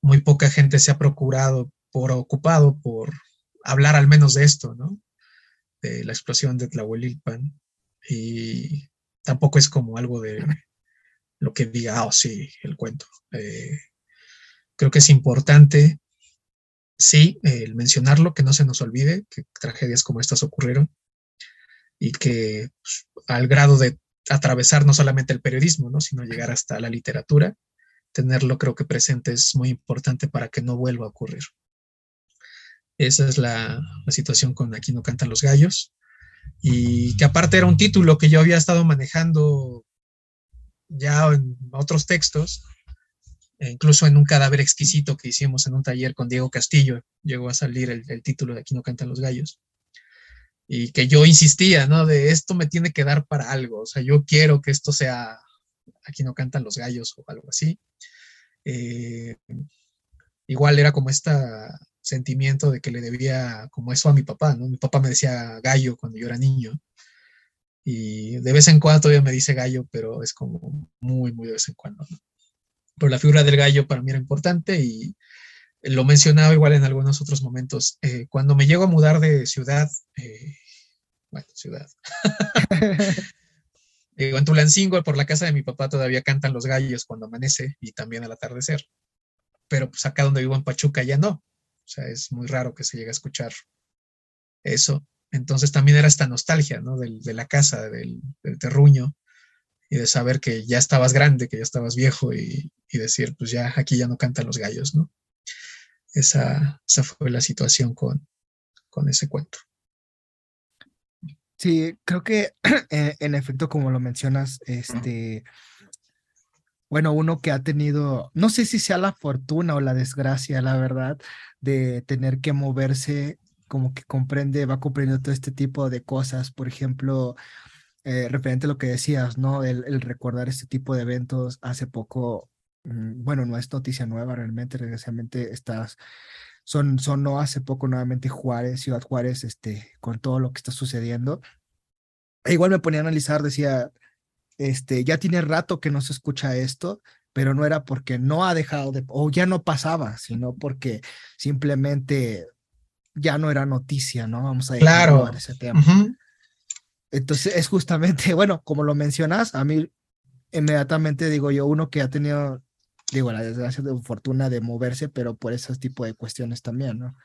Muy poca gente se ha procurado por ocupado por hablar al menos de esto, ¿no? De la explosión de Tlahuelilpan. Y tampoco es como algo de lo que diga, ah, oh, sí, el cuento. Eh, creo que es importante, sí, el mencionarlo, que no se nos olvide que tragedias como estas ocurrieron y que pues, al grado de atravesar no solamente el periodismo, ¿no? sino llegar hasta la literatura, tenerlo creo que presente es muy importante para que no vuelva a ocurrir. Esa es la, la situación con Aquí no cantan los gallos, y que aparte era un título que yo había estado manejando ya en otros textos, incluso en un cadáver exquisito que hicimos en un taller con Diego Castillo, llegó a salir el, el título de Aquí no cantan los gallos y que yo insistía, ¿no? De esto me tiene que dar para algo, o sea, yo quiero que esto sea, aquí no cantan los gallos o algo así. Eh, igual era como este sentimiento de que le debía como eso a mi papá, ¿no? Mi papá me decía gallo cuando yo era niño y de vez en cuando todavía me dice gallo, pero es como muy, muy de vez en cuando, ¿no? Pero la figura del gallo para mí era importante y lo mencionaba igual en algunos otros momentos. Eh, cuando me llego a mudar de ciudad, eh, bueno, ciudad. Digo, en Tulancingo, por la casa de mi papá, todavía cantan los gallos cuando amanece y también al atardecer. Pero pues acá donde vivo en Pachuca ya no. O sea, es muy raro que se llegue a escuchar eso. Entonces también era esta nostalgia, ¿no? Del, de la casa, del, del terruño. y de saber que ya estabas grande, que ya estabas viejo y, decir, pues ya aquí ya no cantan los gallos, ¿no? Esa, esa fue la situación con, con ese cuento. Sí, creo que eh, en efecto, como lo mencionas, este, bueno, uno que ha tenido, no sé si sea la fortuna o la desgracia, la verdad, de tener que moverse, como que comprende, va comprendiendo todo este tipo de cosas, por ejemplo, eh, referente a lo que decías, ¿no? El, recordar este tipo de eventos hace poco, bueno, no es noticia nueva realmente, desgraciadamente estás, son, no hace poco nuevamente Juárez, Ciudad Juárez, este, con todo lo que está sucediendo. E igual me ponía a analizar, decía, este, ya tiene rato que no se escucha esto, pero no era porque no ha dejado de, o ya no pasaba, sino porque simplemente ya no era noticia, ¿no? Vamos a claro. ese tema. Entonces es justamente, bueno, como lo mencionas, a mí inmediatamente digo yo, uno que ha tenido, digo, la desgracia de fortuna de moverse, pero por ese tipo de cuestiones también, ¿no?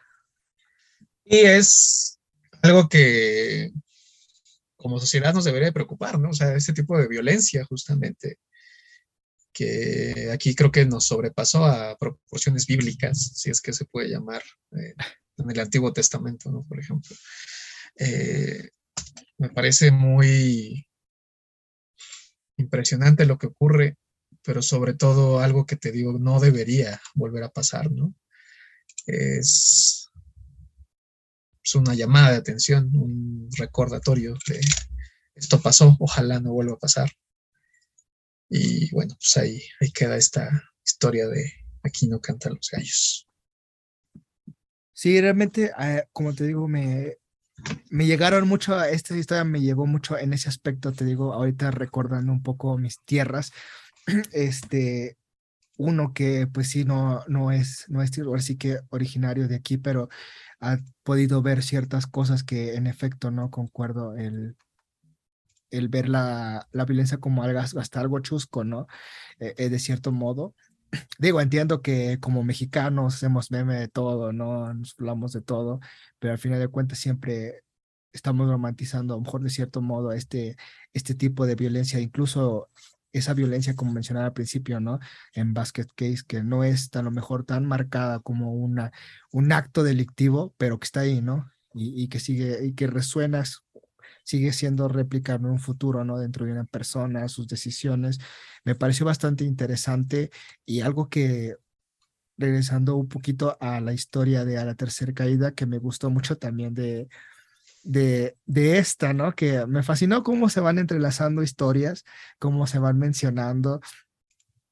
Y es algo que como sociedad nos debería preocupar, ¿no? O sea, este tipo de violencia justamente, que aquí creo que nos sobrepasó a proporciones bíblicas, si es que se puede llamar, eh, en el Antiguo Testamento, ¿no? Por ejemplo. Eh, me parece muy impresionante lo que ocurre, pero sobre todo algo que te digo, no debería volver a pasar, ¿no? Es, es una llamada de atención, un recordatorio de esto pasó, ojalá no vuelva a pasar. Y bueno, pues ahí, ahí queda esta historia de aquí no cantan los gallos. Sí, realmente, eh, como te digo, me, me llegaron mucho, esta historia me llegó mucho en ese aspecto, te digo, ahorita recordando un poco mis tierras, este, uno que pues sí, no, no es, no es, ahora sí que originario de aquí, pero ha podido ver ciertas cosas que en efecto no concuerdo, el, el ver la, la violencia como algo, hasta algo chusco, ¿no? Eh, eh, de cierto modo. Digo, entiendo que como mexicanos hacemos meme de todo, ¿no? Nos hablamos de todo, pero al final de cuentas siempre estamos romantizando, a lo mejor de cierto modo, este, este tipo de violencia, incluso esa violencia, como mencionaba al principio, ¿no? En Basket Case, que no es a lo mejor tan marcada como una, un acto delictivo, pero que está ahí, ¿no? Y, que sigue, y que resuena sigue siendo replicable en un futuro, ¿no? Dentro de una persona, sus decisiones. Me pareció bastante interesante y algo que, regresando un poquito a la historia de A la Tercera Caída, que me gustó mucho también de, de, de esta, ¿no? Que me fascinó cómo se van entrelazando historias, cómo se van mencionando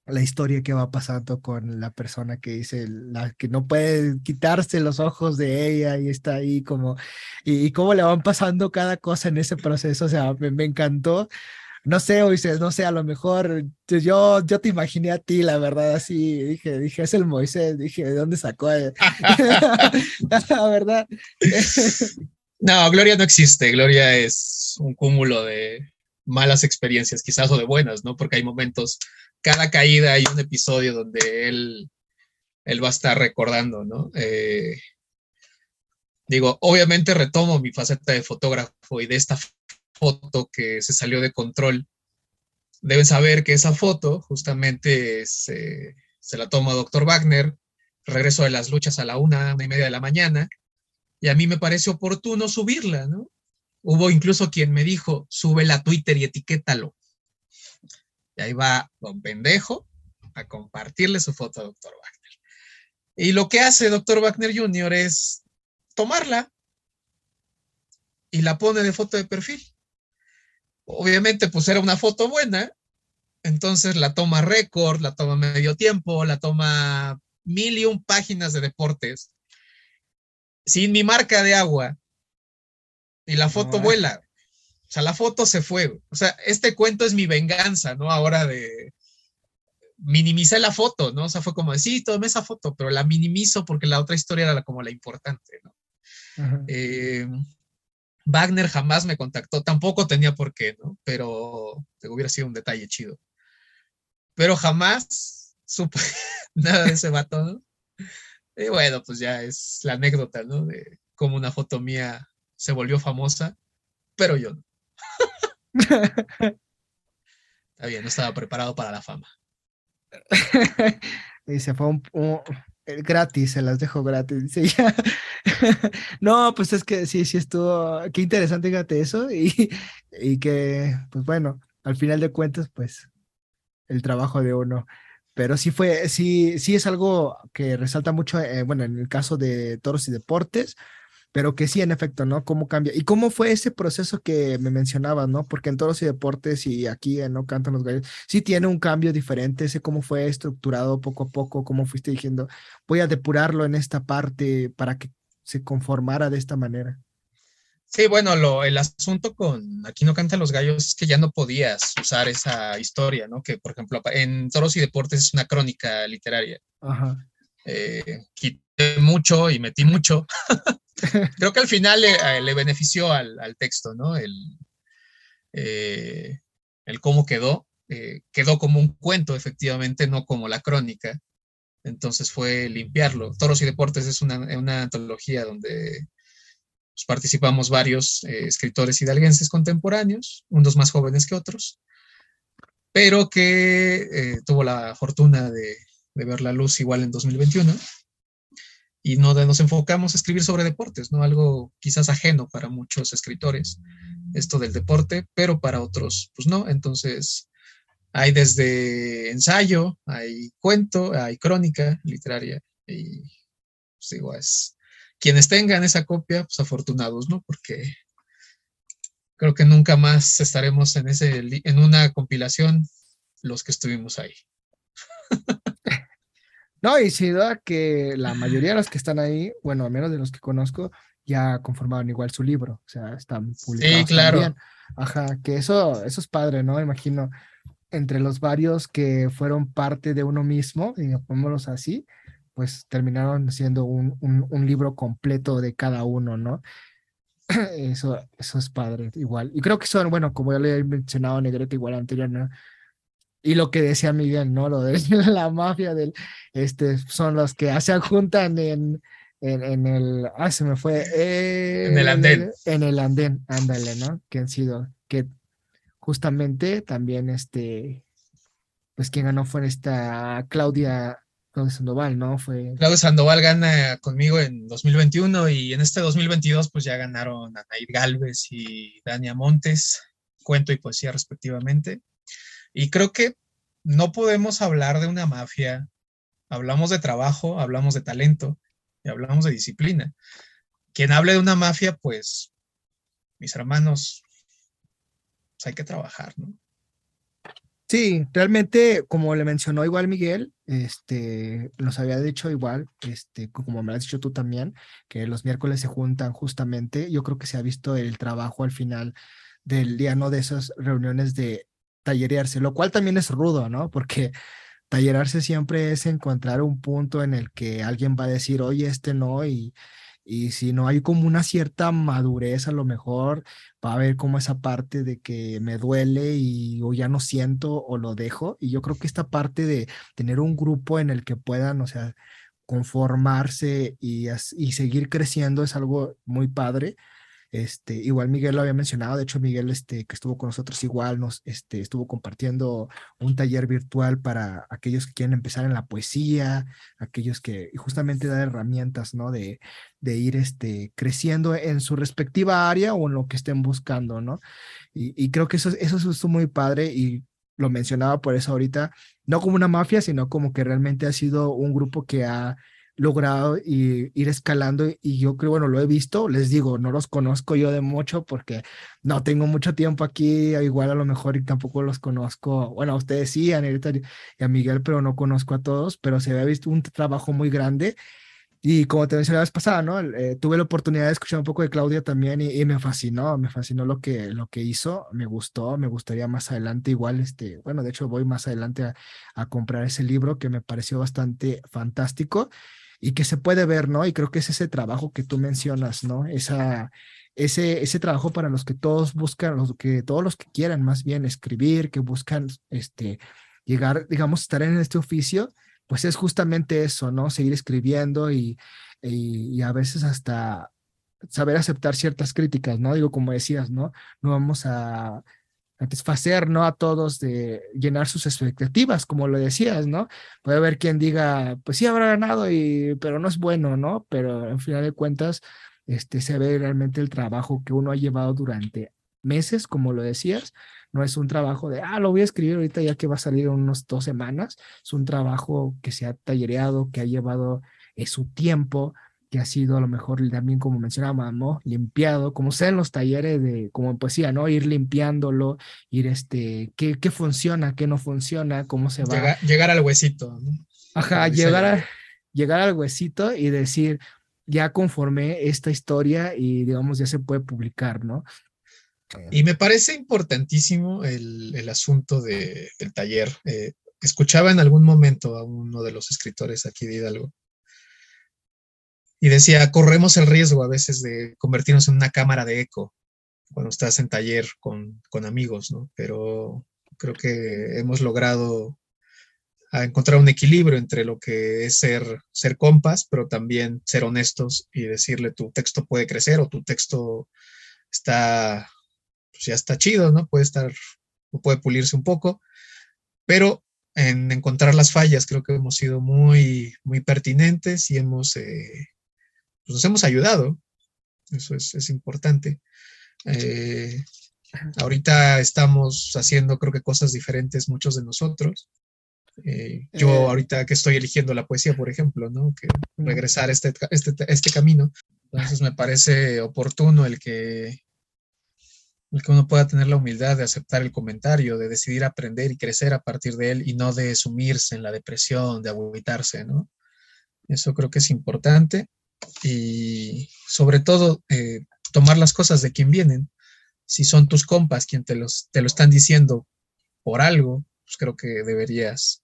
la historia que va pasando con la persona que dice la que no puede quitarse los ojos de ella y está ahí como y, cómo le van pasando cada cosa en ese proceso. O sea me, encantó. No sé Moisés no sé a lo mejor yo yo te imaginé a ti la verdad así dije dije es el Moisés dije de dónde sacó la verdad no Gloria no existe Gloria es un cúmulo de malas experiencias quizás o de buenas no porque hay momentos cada caída hay un episodio donde él, él va a estar recordando, ¿no? Eh, digo, obviamente retomo mi faceta de fotógrafo y de esta foto que se salió de control. Deben saber que esa foto justamente se, se la toma Dr. Wagner, regreso de las luchas a la una, una y media de la mañana, y a mí me parece oportuno subirla, ¿no? Hubo incluso quien me dijo, súbela a Twitter y etiquétalo. Y ahí va don pendejo a compartirle su foto a doctor Wagner. Y lo que hace doctor Wagner Jr. es tomarla y la pone de foto de perfil. Obviamente, pues era una foto buena, entonces la toma récord, la toma medio tiempo, la toma mil y un páginas de deportes, sin mi marca de agua, y la foto vuela. O sea, la foto se fue. O sea, este cuento es mi venganza, ¿no? Ahora de minimizar la foto, ¿no? O sea, fue como sí, tomé esa foto, pero la minimizo porque la otra historia era como la importante, ¿no? Eh, Wagner jamás me contactó, tampoco tenía por qué, ¿no? Pero hubiera sido un detalle chido. Pero jamás supe nada de ese vato, ¿no? Y bueno, pues ya es la anécdota, ¿no? De cómo una foto mía se volvió famosa, pero yo no. Está bien, no estaba preparado para la fama. se fue un, gratis, se las dejo gratis. no, pues es que sí, sí estuvo, qué interesante, fíjate eso, y, y que, pues bueno, al final de cuentas, pues el trabajo de uno. Pero sí fue, sí, sí es algo que resalta mucho, eh, bueno, en el caso de toros y deportes, pero que sí, en efecto, ¿no? ¿Cómo cambia? ¿Y cómo fue ese proceso que me mencionabas, ¿no? Porque en todos y deportes y aquí No Cantan los Gallos, sí tiene un cambio diferente, ese cómo fue estructurado poco a poco, cómo fuiste diciendo, voy a depurarlo en esta parte para que se conformara de esta manera. Sí, bueno, lo, el asunto con Aquí no cantan los gallos es que ya no podías usar esa historia, ¿no? Que, por ejemplo, en Toros y Deportes es una crónica literaria. Ajá. Eh, quité mucho y metí mucho. Creo que al final le, eh, benefició al, texto, ¿no? El, eh, el cómo quedó. Eh, quedó como un cuento, efectivamente, no como la crónica. Entonces fue limpiarlo. Toros y Deportes es una, una antología donde pues, participamos varios escritores hidalguenses contemporáneos, unos más jóvenes que otros, pero que tuvo la fortuna de, de ver la luz igual en 2021 y no nos enfocamos a escribir sobre deportes, ¿no? Algo quizás ajeno para muchos escritores, esto del deporte, pero para otros, pues no. Entonces, hay desde ensayo, hay cuento, hay crónica literaria y, pues digo, es, quienes tengan esa copia, pues afortunados, ¿no? Porque creo que nunca más estaremos en, ese, en una compilación los que estuvimos ahí. No, y sin duda que la mayoría de los que están ahí, bueno, al menos de los que conozco, ya conformaron igual su libro, o sea, están publicados sí, claro. también. Ajá, que eso, eso es padre, ¿no? Imagino, entre los varios que fueron parte de uno mismo, y pongámoslos así, pues terminaron siendo un, un, un, libro completo de cada uno, ¿no? Eso, eso es padre, igual. Y creo que son, bueno, como ya le he mencionado Negrete igual anterior, ¿no? Y lo que decía Miguel, ¿no? Lo de la mafia del, este, son los que se juntan en, en, el, ah, se me fue. en el andén. En el, andén, ándale, ¿no? Que han sido, que justamente también este, pues quien ganó fue esta Claudia, Claudia Sandoval, ¿no? Fue... Claudia Sandoval gana conmigo en 2021 y en este 2022 pues ya ganaron Anaid Galvez y Dania Montes, cuento y poesía respectivamente. Y creo que no podemos hablar de una mafia. Hablamos de trabajo, hablamos de talento y hablamos de disciplina. Quien hable de una mafia, pues, mis hermanos, pues hay que trabajar, ¿no? Sí, realmente, como le mencionó igual Miguel, este, nos había dicho igual, este, como me has dicho tú también, que los miércoles se juntan justamente. Yo creo que se ha visto el trabajo al final del día, ¿no? De esas reuniones de tallerearse, lo cual también es rudo, ¿no? Porque tallerarse siempre es encontrar un punto en el que alguien va a decir, oye, este no, y, y si no hay como una cierta madurez, a lo mejor va a haber como esa parte de que me duele y o ya no siento o lo dejo. Y yo creo que esta parte de tener un grupo en el que puedan, o sea, conformarse y, y seguir creciendo es algo muy padre. Este, igual Miguel lo había mencionado, de hecho Miguel este, que estuvo con nosotros igual nos este, estuvo compartiendo un taller virtual para aquellos que quieren empezar en la poesía, aquellos que justamente da herramientas, ¿no? De, ir este, creciendo en su respectiva área o en lo que estén buscando, ¿no? Y, y creo que eso, eso es muy padre y lo mencionaba por eso ahorita, no como una mafia, sino como que realmente ha sido un grupo que ha logrado y, ir escalando y yo creo, bueno, lo he visto, les digo, no los conozco yo de mucho porque no tengo mucho tiempo aquí, igual a lo mejor y tampoco los conozco, bueno, a ustedes sí, a Nerita y a Miguel, pero no conozco a todos, pero se había visto un trabajo muy grande y como te mencioné la vez pasada, ¿no? Eh, tuve la oportunidad de escuchar un poco de Claudia también y, y, me fascinó, me fascinó lo que, lo que hizo, me gustó, me gustaría más adelante igual, este, bueno, de hecho voy más adelante a, a comprar ese libro que me pareció bastante fantástico y que se puede ver, ¿no? Y creo que es ese trabajo que tú mencionas, ¿no? Esa, ese, ese trabajo para los que todos buscan, los que todos los que quieran más bien escribir, que buscan este, llegar, digamos, estar en este oficio, pues es justamente eso, ¿no? Seguir escribiendo y, y, y a veces hasta saber aceptar ciertas críticas, ¿no? Digo, como decías, ¿no? No vamos a satisfacer, ¿no? A todos de llenar sus expectativas, como lo decías, ¿no? Puede haber quien diga, pues sí habrá ganado, y, pero no es bueno, ¿no? Pero en final de cuentas, este, se ve realmente el trabajo que uno ha llevado durante meses, como lo decías, no es un trabajo de, ah, lo voy a escribir ahorita ya que va a salir en unas dos semanas, es un trabajo que se ha tallereado, que ha llevado eh, su tiempo, que ha sido a lo mejor también, como mencionábamos, ¿no? Limpiado, como sea en los talleres de, como en poesía, ¿no? Ir limpiándolo, ir, este, qué, qué funciona, qué no funciona, cómo se va. Llegar, al huesito, ¿no? Ajá, llegar, llegar al huesito y decir, ya conformé esta historia y digamos ya se puede publicar, ¿no? Y me parece importantísimo el, el asunto de, del taller. Eh, escuchaba en algún momento a uno de los escritores aquí de Hidalgo y decía, corremos el riesgo a veces de convertirnos en una cámara de eco cuando estás en taller con, con amigos, ¿no? Pero creo que hemos logrado encontrar un equilibrio entre lo que es ser, ser compas, pero también ser honestos y decirle tu texto puede crecer o tu texto está pues ya está chido, ¿no? Puede estar, puede pulirse un poco, pero en encontrar las fallas creo que hemos sido muy, muy pertinentes y hemos, eh, pues nos hemos ayudado. Eso es, importante. Eh, ahorita estamos haciendo creo que cosas diferentes muchos de nosotros. Eh, yo ahorita que estoy eligiendo la poesía, por ejemplo, ¿no? Que regresar a este, este, este camino. Entonces me parece oportuno el que el que uno pueda tener la humildad de aceptar el comentario, de decidir aprender y crecer a partir de él y no de sumirse en la depresión, de agüitarse, ¿no? Eso creo que es importante y sobre todo eh, tomar las cosas de quien vienen. Si son tus compas quien te, los, te lo están diciendo por algo, pues creo que deberías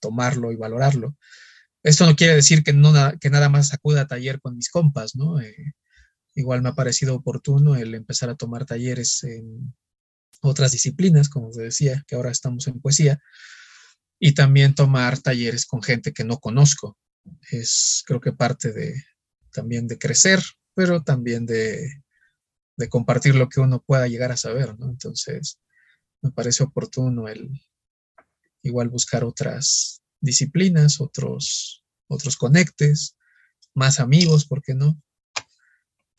tomarlo y valorarlo. Esto no quiere decir que, no, que nada más acuda a taller con mis compas, ¿no? Eh, Igual me ha parecido oportuno el empezar a tomar talleres en otras disciplinas, como te decía, que ahora estamos en poesía, y también tomar talleres con gente que no conozco. Es creo que parte de también de crecer, pero también de, de compartir lo que uno pueda llegar a saber, ¿no? Entonces, me parece oportuno el igual buscar otras disciplinas, otros, otros conectes, más amigos, ¿por qué no?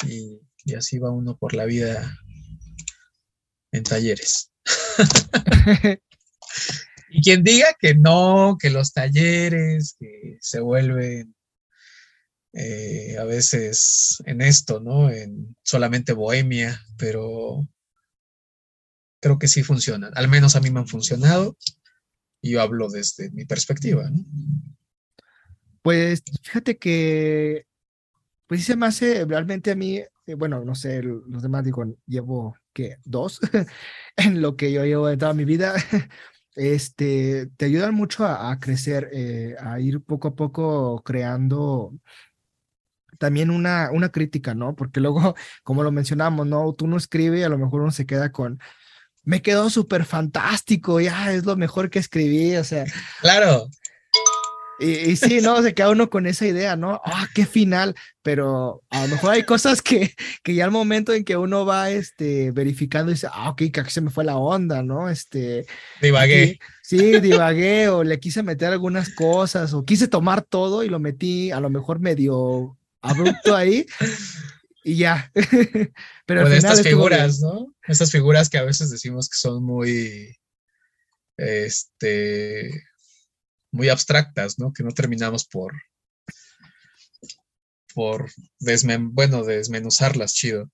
y, así va uno por la vida en talleres. y quien diga que no, que los talleres, que se vuelven eh, a veces en esto, ¿no? En solamente bohemia, pero creo que sí funcionan. Al menos a mí me han funcionado y yo hablo desde mi perspectiva, Pues fíjate que pues se me hace realmente a mí, eh, bueno, no sé, los demás digo, llevo, ¿qué? Dos en lo que yo llevo de toda mi vida. Este, te ayudan mucho a, crecer, eh, a ir poco a poco creando también una, una crítica, ¿no? Porque luego, como lo mencionamos, ¿no? Tú no escribes y a lo mejor uno se queda con, me quedó súper fantástico, ya es lo mejor que escribí, o sea. Claro. Y, sí, ¿no? Se queda uno con esa idea, ¿no? ¡Ah, qué final! Pero a lo mejor hay cosas que, que ya al momento en que uno va este, verificando dice, ah, ok, que aquí se me fue la onda, ¿no? Este, divagué. sí, divagué o le quise meter algunas cosas o quise tomar todo y lo metí a lo mejor medio abrupto ahí y ya. Pero de estas figuras, ¿no? Estas figuras que a veces decimos que son muy, este, muy abstractas, ¿no? Que no terminamos por, por bueno, desmenuzarlas, chido.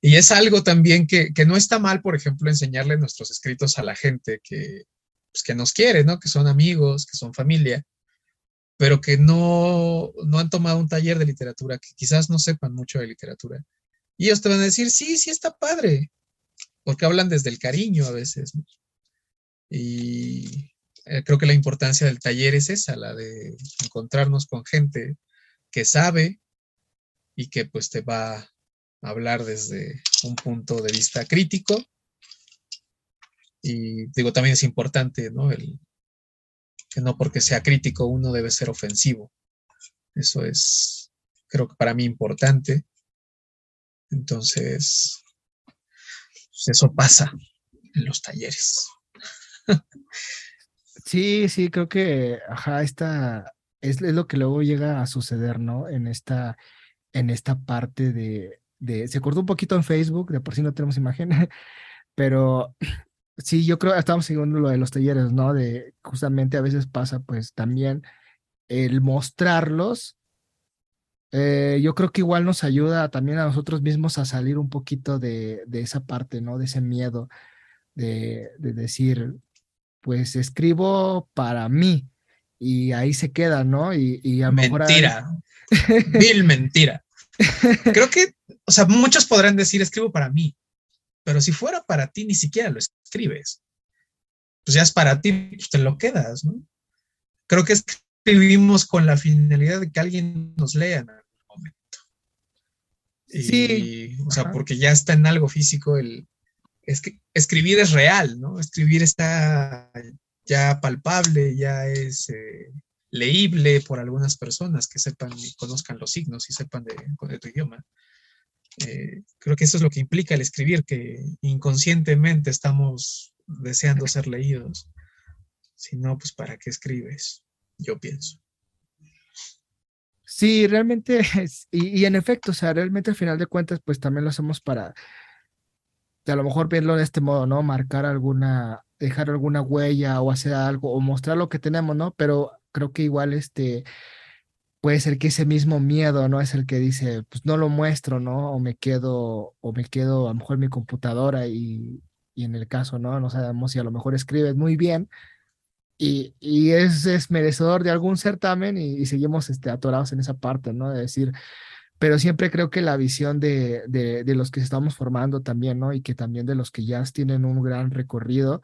Y es algo también que, no está mal, por ejemplo, enseñarle nuestros escritos a la gente que, pues, que nos quiere, ¿no? Que son amigos, que son familia, pero que no, no han tomado un taller de literatura, que quizás no sepan mucho de literatura. Y ellos te van a decir, sí, sí está padre, porque hablan desde el cariño a veces. Y, eh, creo que la importancia del taller es esa, la de encontrarnos con gente que sabe y que pues te va a hablar desde un punto de vista crítico. Y digo, también es importante, ¿no? El, que no porque sea crítico uno debe ser ofensivo. Eso es, creo que para mí importante. Entonces, pues, eso pasa. en los talleres. Sí, sí, creo que, esta es, es lo que luego llega a suceder, ¿no? En esta, en esta parte de, de, se cortó un poquito en Facebook, de por sí no tenemos imagen, pero sí, yo creo, estamos siguiendo lo de los talleres, ¿no? De justamente a veces pasa, pues también el mostrarlos, eh, yo creo que igual nos ayuda también a nosotros mismos a salir un poquito de, de esa parte, ¿no? De ese miedo de, de decir, pues escribo para mí y ahí se queda, ¿no? Y, y a lo mejor... Mentira. Vil mentira. Creo que, o sea, muchos podrán decir escribo para mí, pero si fuera para ti ni siquiera lo escribes. Pues ya es para ti, pues te lo quedas, ¿no? Creo que escribimos con la finalidad de que alguien nos lea en algún momento. Y, Sí, o sea, ajá. porque ya está en algo físico el es que escribir es real, ¿no? Escribir está ya palpable, ya es eh, leíble por algunas personas que sepan y conozcan los signos y sepan de, de tu idioma. Eh, creo que eso es lo que implica el escribir, que inconscientemente estamos deseando ser leídos. Si no, pues ¿para qué escribes? Yo pienso. Sí, realmente, es- y, y en efecto, o sea, realmente al final de cuentas, pues también lo hacemos para, a lo mejor verlo de este modo, ¿no? Marcar alguna, dejar alguna huella o hacer algo o mostrar lo que tenemos, ¿no? Pero creo que igual este puede ser que ese mismo miedo, ¿no? Es el que dice, pues no lo muestro, ¿no? O me quedo, o me quedo a lo mejor en mi computadora y, y en el caso, ¿no? No sabemos si a lo mejor escribes muy bien y, y es, es merecedor de algún certamen y, y seguimos este, atorados en esa parte, ¿no? De decir, pero siempre creo que la visión de, de, los que estamos formando también, ¿no? Y que también de los que ya tienen un gran recorrido,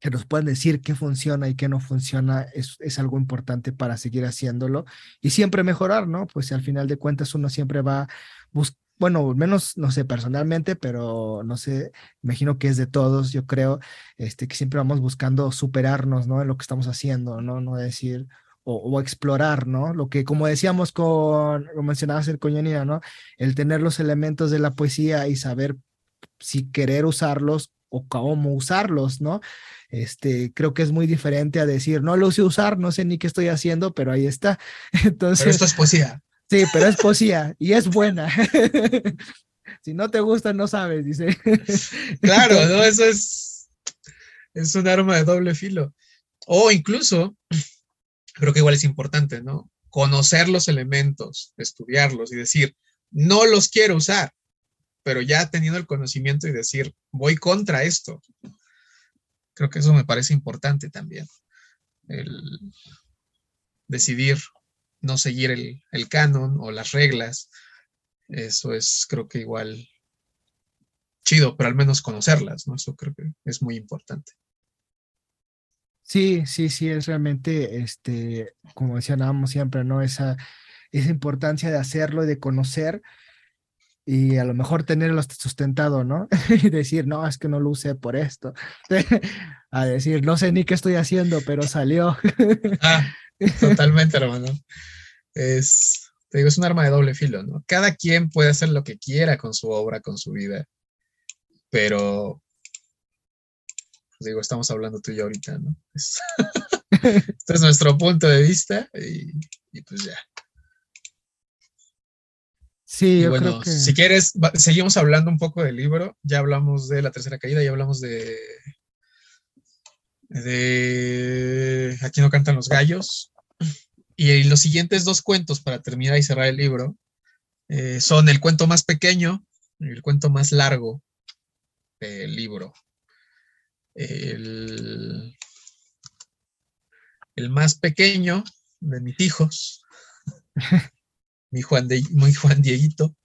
que nos puedan decir qué funciona y qué no funciona, es, es algo importante para seguir haciéndolo y siempre mejorar, ¿no? Pues al final de cuentas uno siempre va buscando, bueno, al menos, no sé, personalmente, pero no sé, imagino que es de todos, yo creo, este, que siempre vamos buscando superarnos, ¿no? En lo que estamos haciendo, ¿no? No decir, o, o explorar, ¿no? Lo que, como decíamos con, lo mencionabas el coñonina, ¿no? El tener los elementos de la poesía y saber si querer usarlos o cómo usarlos, ¿no? Este, creo que es muy diferente a decir, no lo sé usar, no sé ni qué estoy haciendo, pero ahí está. Entonces, Pero esto es poesía. sí, pero es poesía y es buena. si no te gusta, no sabes, dice. Claro, ¿no? Eso es, es un arma de doble filo. O incluso, creo que igual es importante, ¿no? Conocer los elementos, estudiarlos y decir, no los quiero usar, pero ya teniendo el conocimiento y decir, voy contra esto. Creo que eso me parece importante también. El decidir no seguir el, el canon o las reglas. Eso es, creo que igual chido, pero al menos conocerlas, ¿no? Eso creo que es muy importante. Sí, sí, sí, es realmente, este, como mencionábamos siempre, ¿no? Esa, esa importancia de hacerlo y de conocer y a lo mejor tenerlo sustentado, ¿no? y decir, no, es que no lo usé por esto. a decir, no sé ni qué estoy haciendo, pero salió. ah, totalmente, hermano. Es, te digo, es un arma de doble filo, ¿no? Cada quien puede hacer lo que quiera con su obra, con su vida, pero, digo, estamos hablando tú y yo ahorita, ¿no? Es, este es nuestro punto de vista y, y pues ya. Sí, yo bueno, creo que... si quieres, va- seguimos hablando un poco del libro. Ya hablamos de la tercera caída, ya hablamos de. de Aquí no cantan los gallos. Y los siguientes dos cuentos para terminar y cerrar el libro eh, son el cuento más pequeño y el cuento más largo del libro. El, el más pequeño de mis hijos mi Juan, de, mi Juan Dieguito,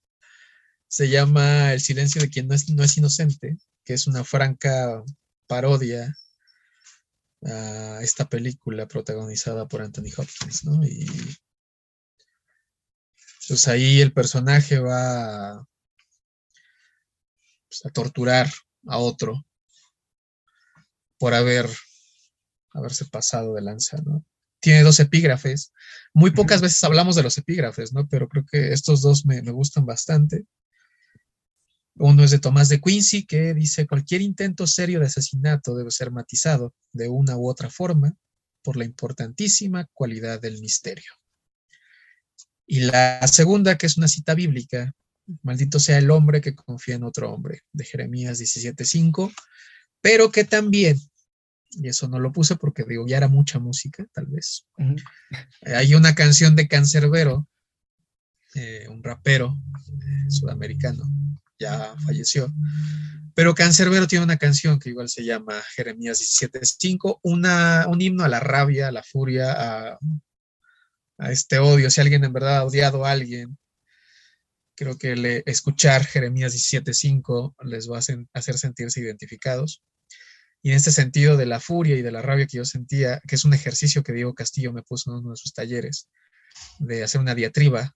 se llama El silencio de quien no es, no es inocente, que es una franca parodia a esta película protagonizada por Anthony Hopkins, ¿no? Y pues ahí el personaje va a, pues, a torturar a otro por haber haberse pasado de lanza, ¿no? tiene dos epígrafes. Muy pocas veces hablamos de los epígrafes, ¿no? Pero creo que estos dos me, me gustan bastante. Uno es de Tomás de Quincy, que dice, cualquier intento serio de asesinato debe ser matizado de una u otra forma por la importantísima cualidad del misterio. Y la segunda, que es una cita bíblica, maldito sea el hombre que confía en otro hombre, de Jeremías 17.5, pero que también, y eso no lo puse porque digo, ya era mucha música, tal vez, hay una canción de Cancerbero, eh, un rapero eh, sudamericano, ya falleció, pero Cancerbero tiene una canción que igual se llama Jeremías 17.5, un himno a la rabia, a la furia, a, a este odio, si alguien en verdad ha odiado a alguien, creo que le, escuchar Jeremías 17.5 les va a hacer sentirse identificados. Y en este sentido de la furia y de la rabia que yo sentía, que es un ejercicio que Diego Castillo me puso en uno de sus talleres, de hacer una diatriba,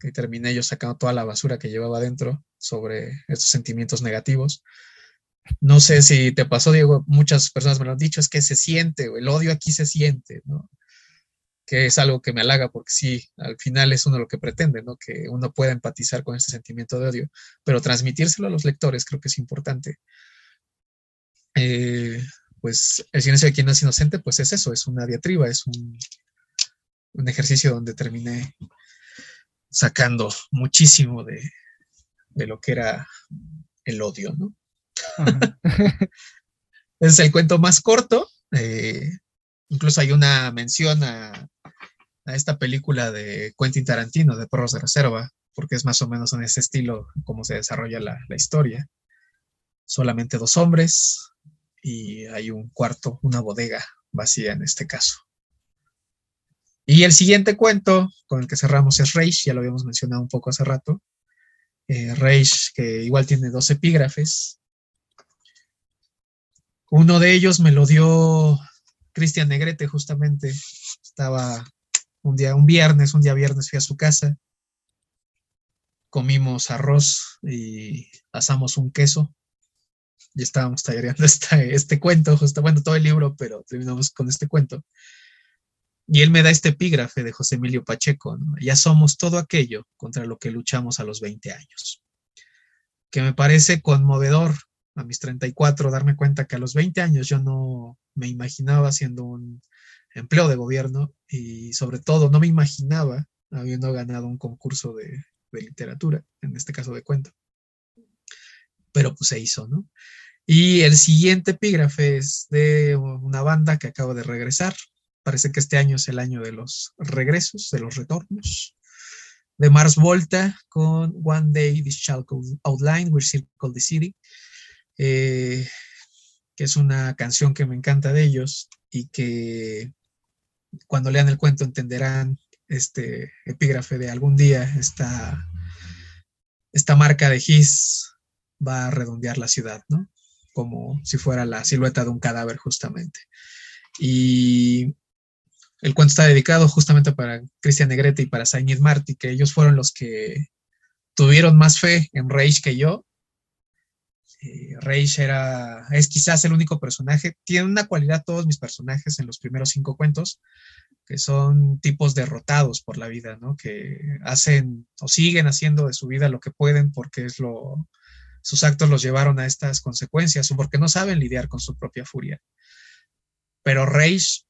que terminé yo sacando toda la basura que llevaba dentro sobre estos sentimientos negativos. No sé si te pasó, Diego, muchas personas me lo han dicho, es que se siente, el odio aquí se siente, ¿no? que es algo que me halaga porque sí, al final es uno lo que pretende, ¿no? Que uno pueda empatizar con ese sentimiento de odio, pero transmitírselo a los lectores creo que es importante. Eh, pues el silencio de quien no es inocente, pues es eso, es una diatriba, es un, un ejercicio donde terminé sacando muchísimo de, de lo que era el odio, ¿no? es el cuento más corto. Eh, incluso hay una mención a, a esta película de Quentin Tarantino, de Perros de Reserva, porque es más o menos en ese estilo como se desarrolla la, historia. Solamente dos hombres y hay un cuarto, una bodega vacía en este caso. Y el siguiente cuento con el que cerramos es Reich, ya lo habíamos mencionado un poco hace rato. Eh, Reich, que igual tiene dos epígrafes. Uno de ellos me lo dio Cristian Negrete, justamente. Estaba un día, un viernes, un día viernes fui a su casa, comimos arroz y asamos un queso y estábamos tallereando este, cuento, bueno, todo el libro, pero terminamos con este cuento. Y él me da este epígrafe de José Emilio Pacheco, ya somos todo aquello contra lo que luchamos a los 20 años, que me parece conmovedor a mis 34 darme cuenta que a los 20 años yo no me imaginaba siendo un empleo de gobierno y sobre todo no me imaginaba habiendo ganado un concurso de, literatura, en este caso de cuento. Pero pues se hizo, ¿no? Y el siguiente epígrafe es de una banda que acaba de regresar. Parece que este año es el año de los regresos, de los retornos. De Mars Volta con One Day This Shall Outline, We Circle the City, eh, que es una canción que me encanta de ellos y que cuando lean el cuento entenderán este epígrafe de algún día esta, esta marca de Gis va a redondear la ciudad, ¿no? Como si fuera la silueta de un cadáver justamente. Y el cuento está dedicado justamente para Cristian Negrete y para Sainz Martí, que ellos fueron los que tuvieron más fe en Reich que yo eh, Reich era, es quizás el único personaje, tiene una cualidad todos mis personajes en los primeros cinco cuentos, que son tipos derrotados por la vida, ¿no? Que hacen o siguen haciendo de su vida lo que pueden porque es lo, sus actos los llevaron a estas consecuencias o porque no saben lidiar con su propia furia. Pero Reich,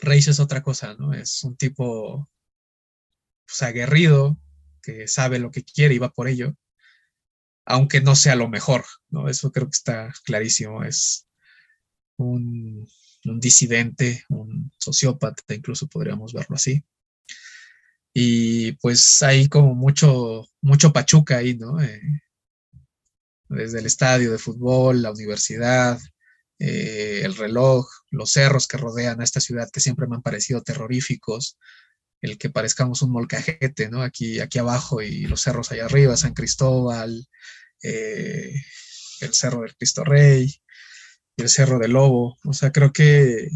Reich es otra cosa, ¿no? Es un tipo pues, aguerrido, que sabe lo que quiere y va por ello aunque no sea lo mejor, ¿no? Eso creo que está clarísimo, es un, disidente, un sociópata, incluso podríamos verlo así. Y pues hay como mucho, mucho pachuca ahí, ¿no? Eh, desde el estadio de fútbol, la universidad, eh, el reloj, los cerros que rodean a esta ciudad que siempre me han parecido terroríficos, el que parezcamos un molcajete, ¿no? Aquí, aquí abajo y los cerros allá arriba, San Cristóbal, eh, el Cerro del Cristo Rey el Cerro del Lobo. O sea, creo que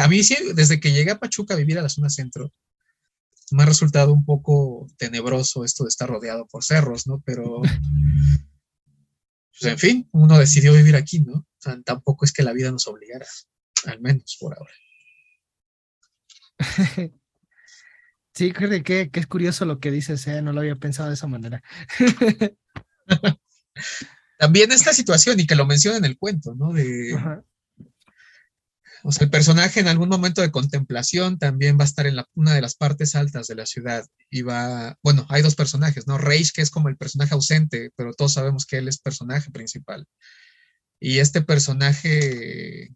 a mí sí, desde que llegué a Pachuca a vivir a la zona centro, me ha resultado un poco tenebroso esto de estar rodeado por cerros, ¿no? Pero, pues en fin, uno decidió vivir aquí, ¿no? O sea, tampoco es que la vida nos obligara, al menos por ahora. Sí, creo que, que es curioso lo que dices, ¿eh? no lo había pensado de esa manera. También esta situación, y que lo menciona en el cuento, ¿no? De, o sea, el personaje en algún momento de contemplación también va a estar en una de las partes altas de la ciudad y va, bueno, hay dos personajes, ¿no? Rage, que es como el personaje ausente, pero todos sabemos que él es personaje principal. Y este personaje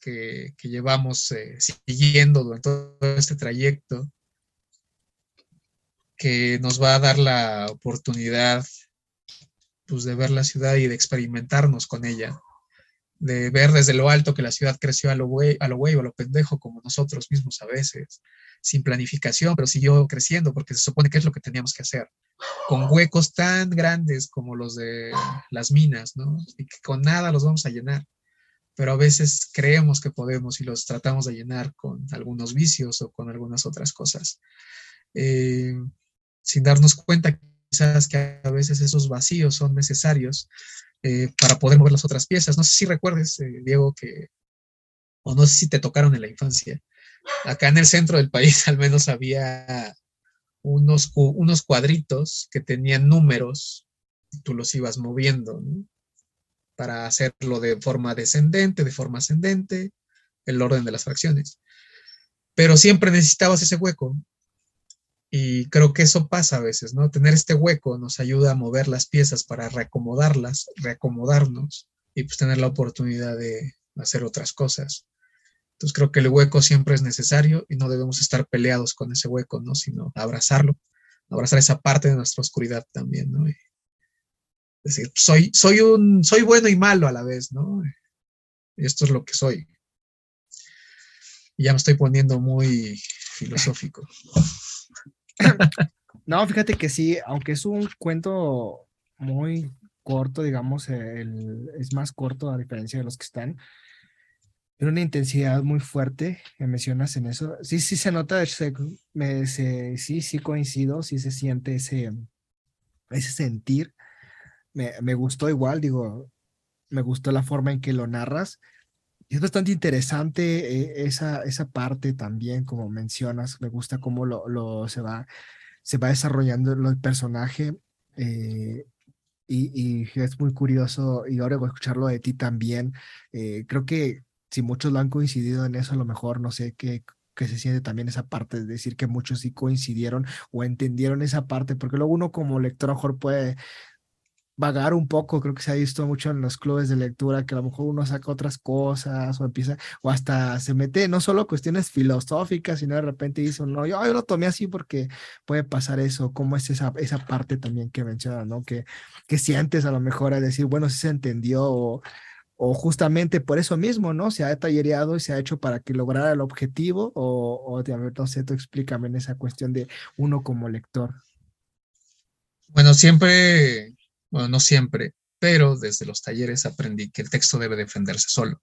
que, llevamos eh, siguiendo durante todo este trayecto, que nos va a dar la oportunidad pues, de ver la ciudad y de experimentarnos con ella de ver desde lo alto que la ciudad creció a lo güey, a lo a lo pendejo como nosotros mismos a veces, sin planificación, pero siguió creciendo porque se supone que es lo que teníamos que hacer, con huecos tan grandes como los de las minas, ¿no? Y que con nada los vamos a llenar, pero a veces creemos que podemos y los tratamos de llenar con algunos vicios o con algunas otras cosas, eh, sin darnos cuenta quizás que a veces esos vacíos son necesarios eh, para poder mover las otras piezas. No sé si recuerdes, eh, Diego, que, o no sé si te tocaron en la infancia. Acá en el centro del país al menos había unos, unos cuadritos que tenían números y tú los ibas moviendo para hacerlo de forma descendente, de forma ascendente, el orden de las fracciones. Pero siempre necesitabas ese hueco y creo que eso pasa a veces, ¿no? Tener este hueco nos ayuda a mover las piezas para reacomodarlas, reacomodarnos y pues tener la oportunidad de hacer otras cosas. Entonces creo que el hueco siempre es necesario y no debemos estar peleados con ese hueco, ¿no? Sino abrazarlo, abrazar esa parte de nuestra oscuridad también, ¿no? decir, soy, soy un, soy bueno y malo a la vez, ¿no? Y esto es lo que soy. Y ya me estoy poniendo muy filosófico. No, fíjate que sí, aunque es un cuento muy corto, digamos, es más corto a diferencia de los que están. Tiene una intensidad muy fuerte, que mencionas en eso. Sí, sí se nota, me, sí, sí coincido, sí se siente ese, ese sentir. Me, me gustó igual, digo, me gustó la forma en que lo narras. Es bastante interesante eh, esa, esa parte también, como mencionas, me gusta cómo lo, lo se, va, se va desarrollando el personaje eh, y, y, es muy curioso y ahora voy a escucharlo de ti también. Eh, creo que si muchos lo han coincidido en eso, a lo mejor no sé qué, que se siente también esa parte, es decir, que muchos sí coincidieron o entendieron esa parte, porque luego uno como lector mejor puede vagar un poco, creo que se ha visto mucho en los clubes de lectura, que a lo mejor uno saca otras cosas o empieza, o hasta se mete no solo cuestiones filosóficas, sino de repente dice, no, yo, lo tomé así porque puede pasar eso, como es esa, esa parte también que menciona, ¿no? Que, que sientes a lo mejor a decir, bueno, si se entendió o, justamente por eso mismo, ¿no? Se ha tallereado y se ha hecho para que lograra el objetivo o, o no sé, tú explícame en esa cuestión de uno como lector. Bueno, siempre no siempre, pero desde los talleres aprendí que el texto debe defenderse solo.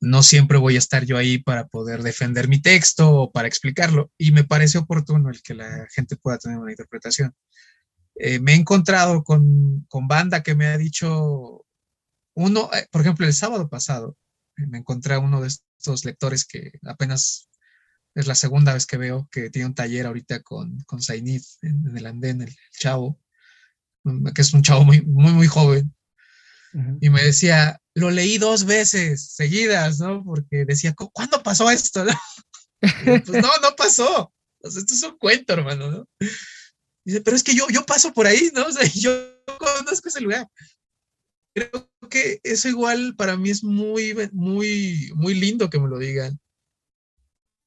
No siempre voy a estar yo ahí para poder defender mi texto o para explicarlo, y me parece oportuno el que la gente pueda tener una interpretación. Eh, me he encontrado con, con, banda que me ha dicho, uno, eh, por ejemplo, el sábado pasado, eh, me encontré a uno de estos lectores que apenas es la segunda vez que veo que tiene un taller ahorita con, con Zainid en, en el andén, el chavo, que es un chavo muy, muy, muy joven, y me decía, lo leí dos veces seguidas, ¿no? Porque decía, ¿cuándo pasó esto? pues no, no pasó. esto es un cuento, hermano, ¿no? Dice, pero es que yo, yo paso por ahí, ¿no? O sea, yo conozco ese lugar. Creo que eso igual para mí es muy, muy, muy lindo que me lo digan.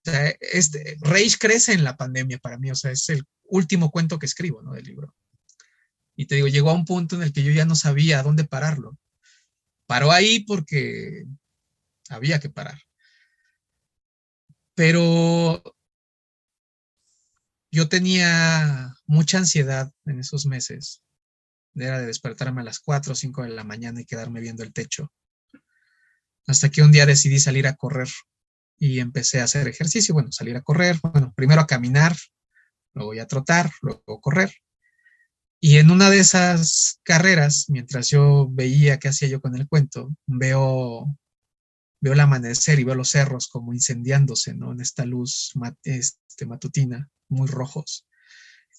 O sea, este, Rage crece en la pandemia para mí, o sea, es el último cuento que escribo, ¿no? Del libro. Y te digo, llegó a un punto en el que yo ya no sabía dónde pararlo. Paró ahí porque había que parar. Pero yo tenía mucha ansiedad en esos meses. Era de despertarme a las 4 o 5 de la mañana y quedarme viendo el techo. Hasta que un día decidí salir a correr y empecé a hacer ejercicio. Bueno, salir a correr, bueno, primero a caminar, luego a trotar, luego a correr. Y en una de esas carreras, mientras yo veía qué hacía yo con el cuento, veo, veo el amanecer y veo los cerros como incendiándose, ¿no? En esta luz este, matutina, muy rojos.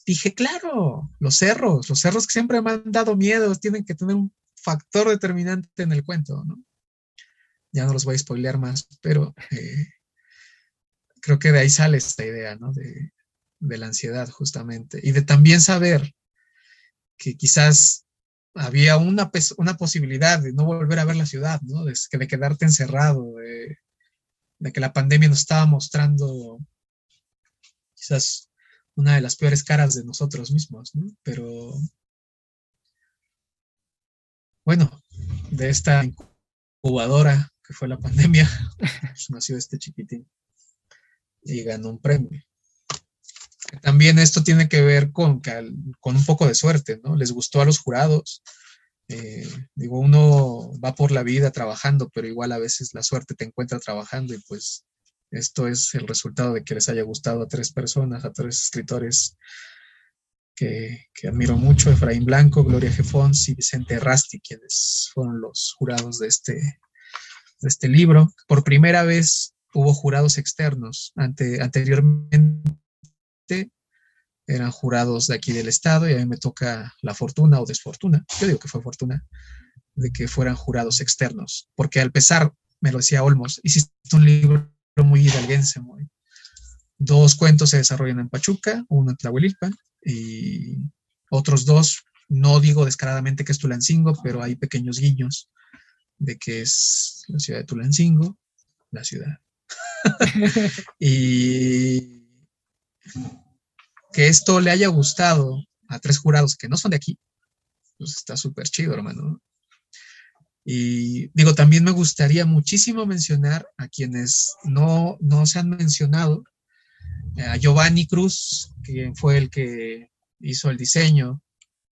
dije, claro, los cerros, los cerros que siempre me han dado miedo, tienen que tener un factor determinante en el cuento, ¿no? Ya no los voy a spoilear más, pero eh, creo que de ahí sale esta idea, ¿no? De, de la ansiedad, justamente. Y de también saber que quizás había una, una posibilidad de no volver a ver la ciudad, ¿no? De, de quedarte encerrado, de, que la pandemia nos estaba mostrando quizás una de las peores caras de nosotros mismos, ¿no? Pero bueno, de esta incubadora que fue la pandemia, nació este chiquitín y ganó un premio. También esto tiene que ver con, con un poco de suerte, ¿no? Les gustó a los jurados. Eh, digo, uno va por la vida trabajando, pero igual a veces la suerte te encuentra trabajando y pues esto es el resultado de que les haya gustado a tres personas, a tres escritores que, admiro mucho, Efraín Blanco, Gloria Jefons y Vicente Rasti, quienes fueron los jurados de este, de este libro. Por primera vez hubo jurados externos. Ante, anteriormente eran jurados de aquí del estado y a mí me toca la fortuna o desfortuna, yo digo que fue fortuna, de que fueran jurados externos, porque al pesar, me lo decía Olmos, hiciste un libro muy hidalguense, muy... Dos cuentos se desarrollan en Pachuca, uno en Tlahuelilpan y otros dos, no digo descaradamente que es Tulancingo, pero hay pequeños guiños de que es la ciudad de Tulancingo, la ciudad. y que esto le haya gustado a tres jurados que no son de aquí, pues está súper chido, hermano. Y digo, también me gustaría muchísimo mencionar a quienes no, no se han mencionado, a Giovanni Cruz, quien fue el que hizo el diseño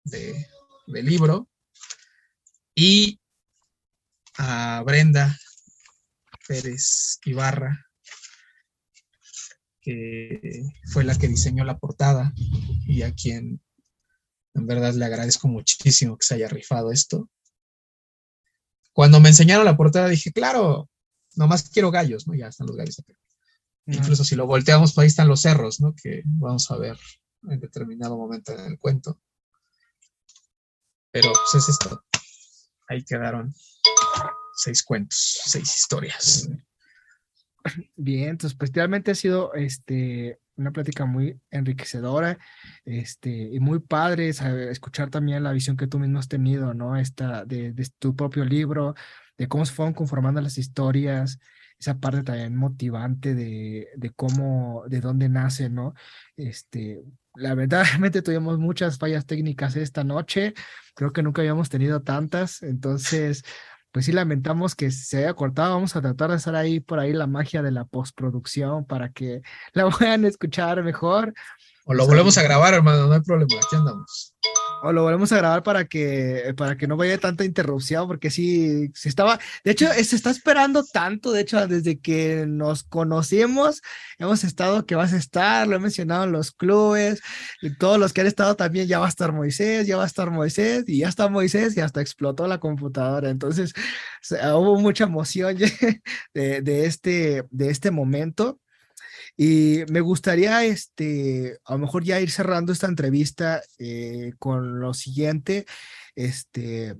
de, del libro, y a Brenda Pérez Ibarra, que fue la que diseñó la portada y a quien en verdad le agradezco muchísimo que se haya rifado esto. Cuando me enseñaron la portada dije, claro, nomás quiero gallos, ¿no? Ya están los gallos acá. Incluso si lo volteamos, pues ahí están los cerros, ¿no? Que vamos a ver en determinado momento en el cuento. Pero pues es esto. Ahí quedaron seis cuentos, seis historias. Bien, entonces pues realmente ha sido este, una plática muy enriquecedora este, y muy padre escuchar también la visión que tú mismo has tenido, ¿no? Esta, de, de, tu propio libro, de cómo se fueron conformando las historias, esa parte también motivante de, de cómo, de dónde nace, ¿no? Este, la verdad, realmente tuvimos muchas fallas técnicas esta noche, creo que nunca habíamos tenido tantas, entonces pues sí lamentamos que se haya cortado. Vamos a tratar de hacer ahí por ahí la magia de la postproducción para que la puedan escuchar mejor. O lo volvemos a grabar, hermano, no hay problema, aquí andamos. O lo volvemos a grabar para que, para que no vaya tanta interrupción, porque sí, se estaba, de hecho, se está esperando tanto, de hecho, desde que nos conocimos, hemos estado que vas a estar, lo he mencionado en los clubes, y todos los que han estado también, ya va a estar Moisés, ya va a estar Moisés, y ya está Moisés, y hasta explotó la computadora, entonces hubo mucha emoción de, de, este, de este momento. Y me gustaría, este, a lo mejor ya ir cerrando esta entrevista eh, con lo siguiente, este,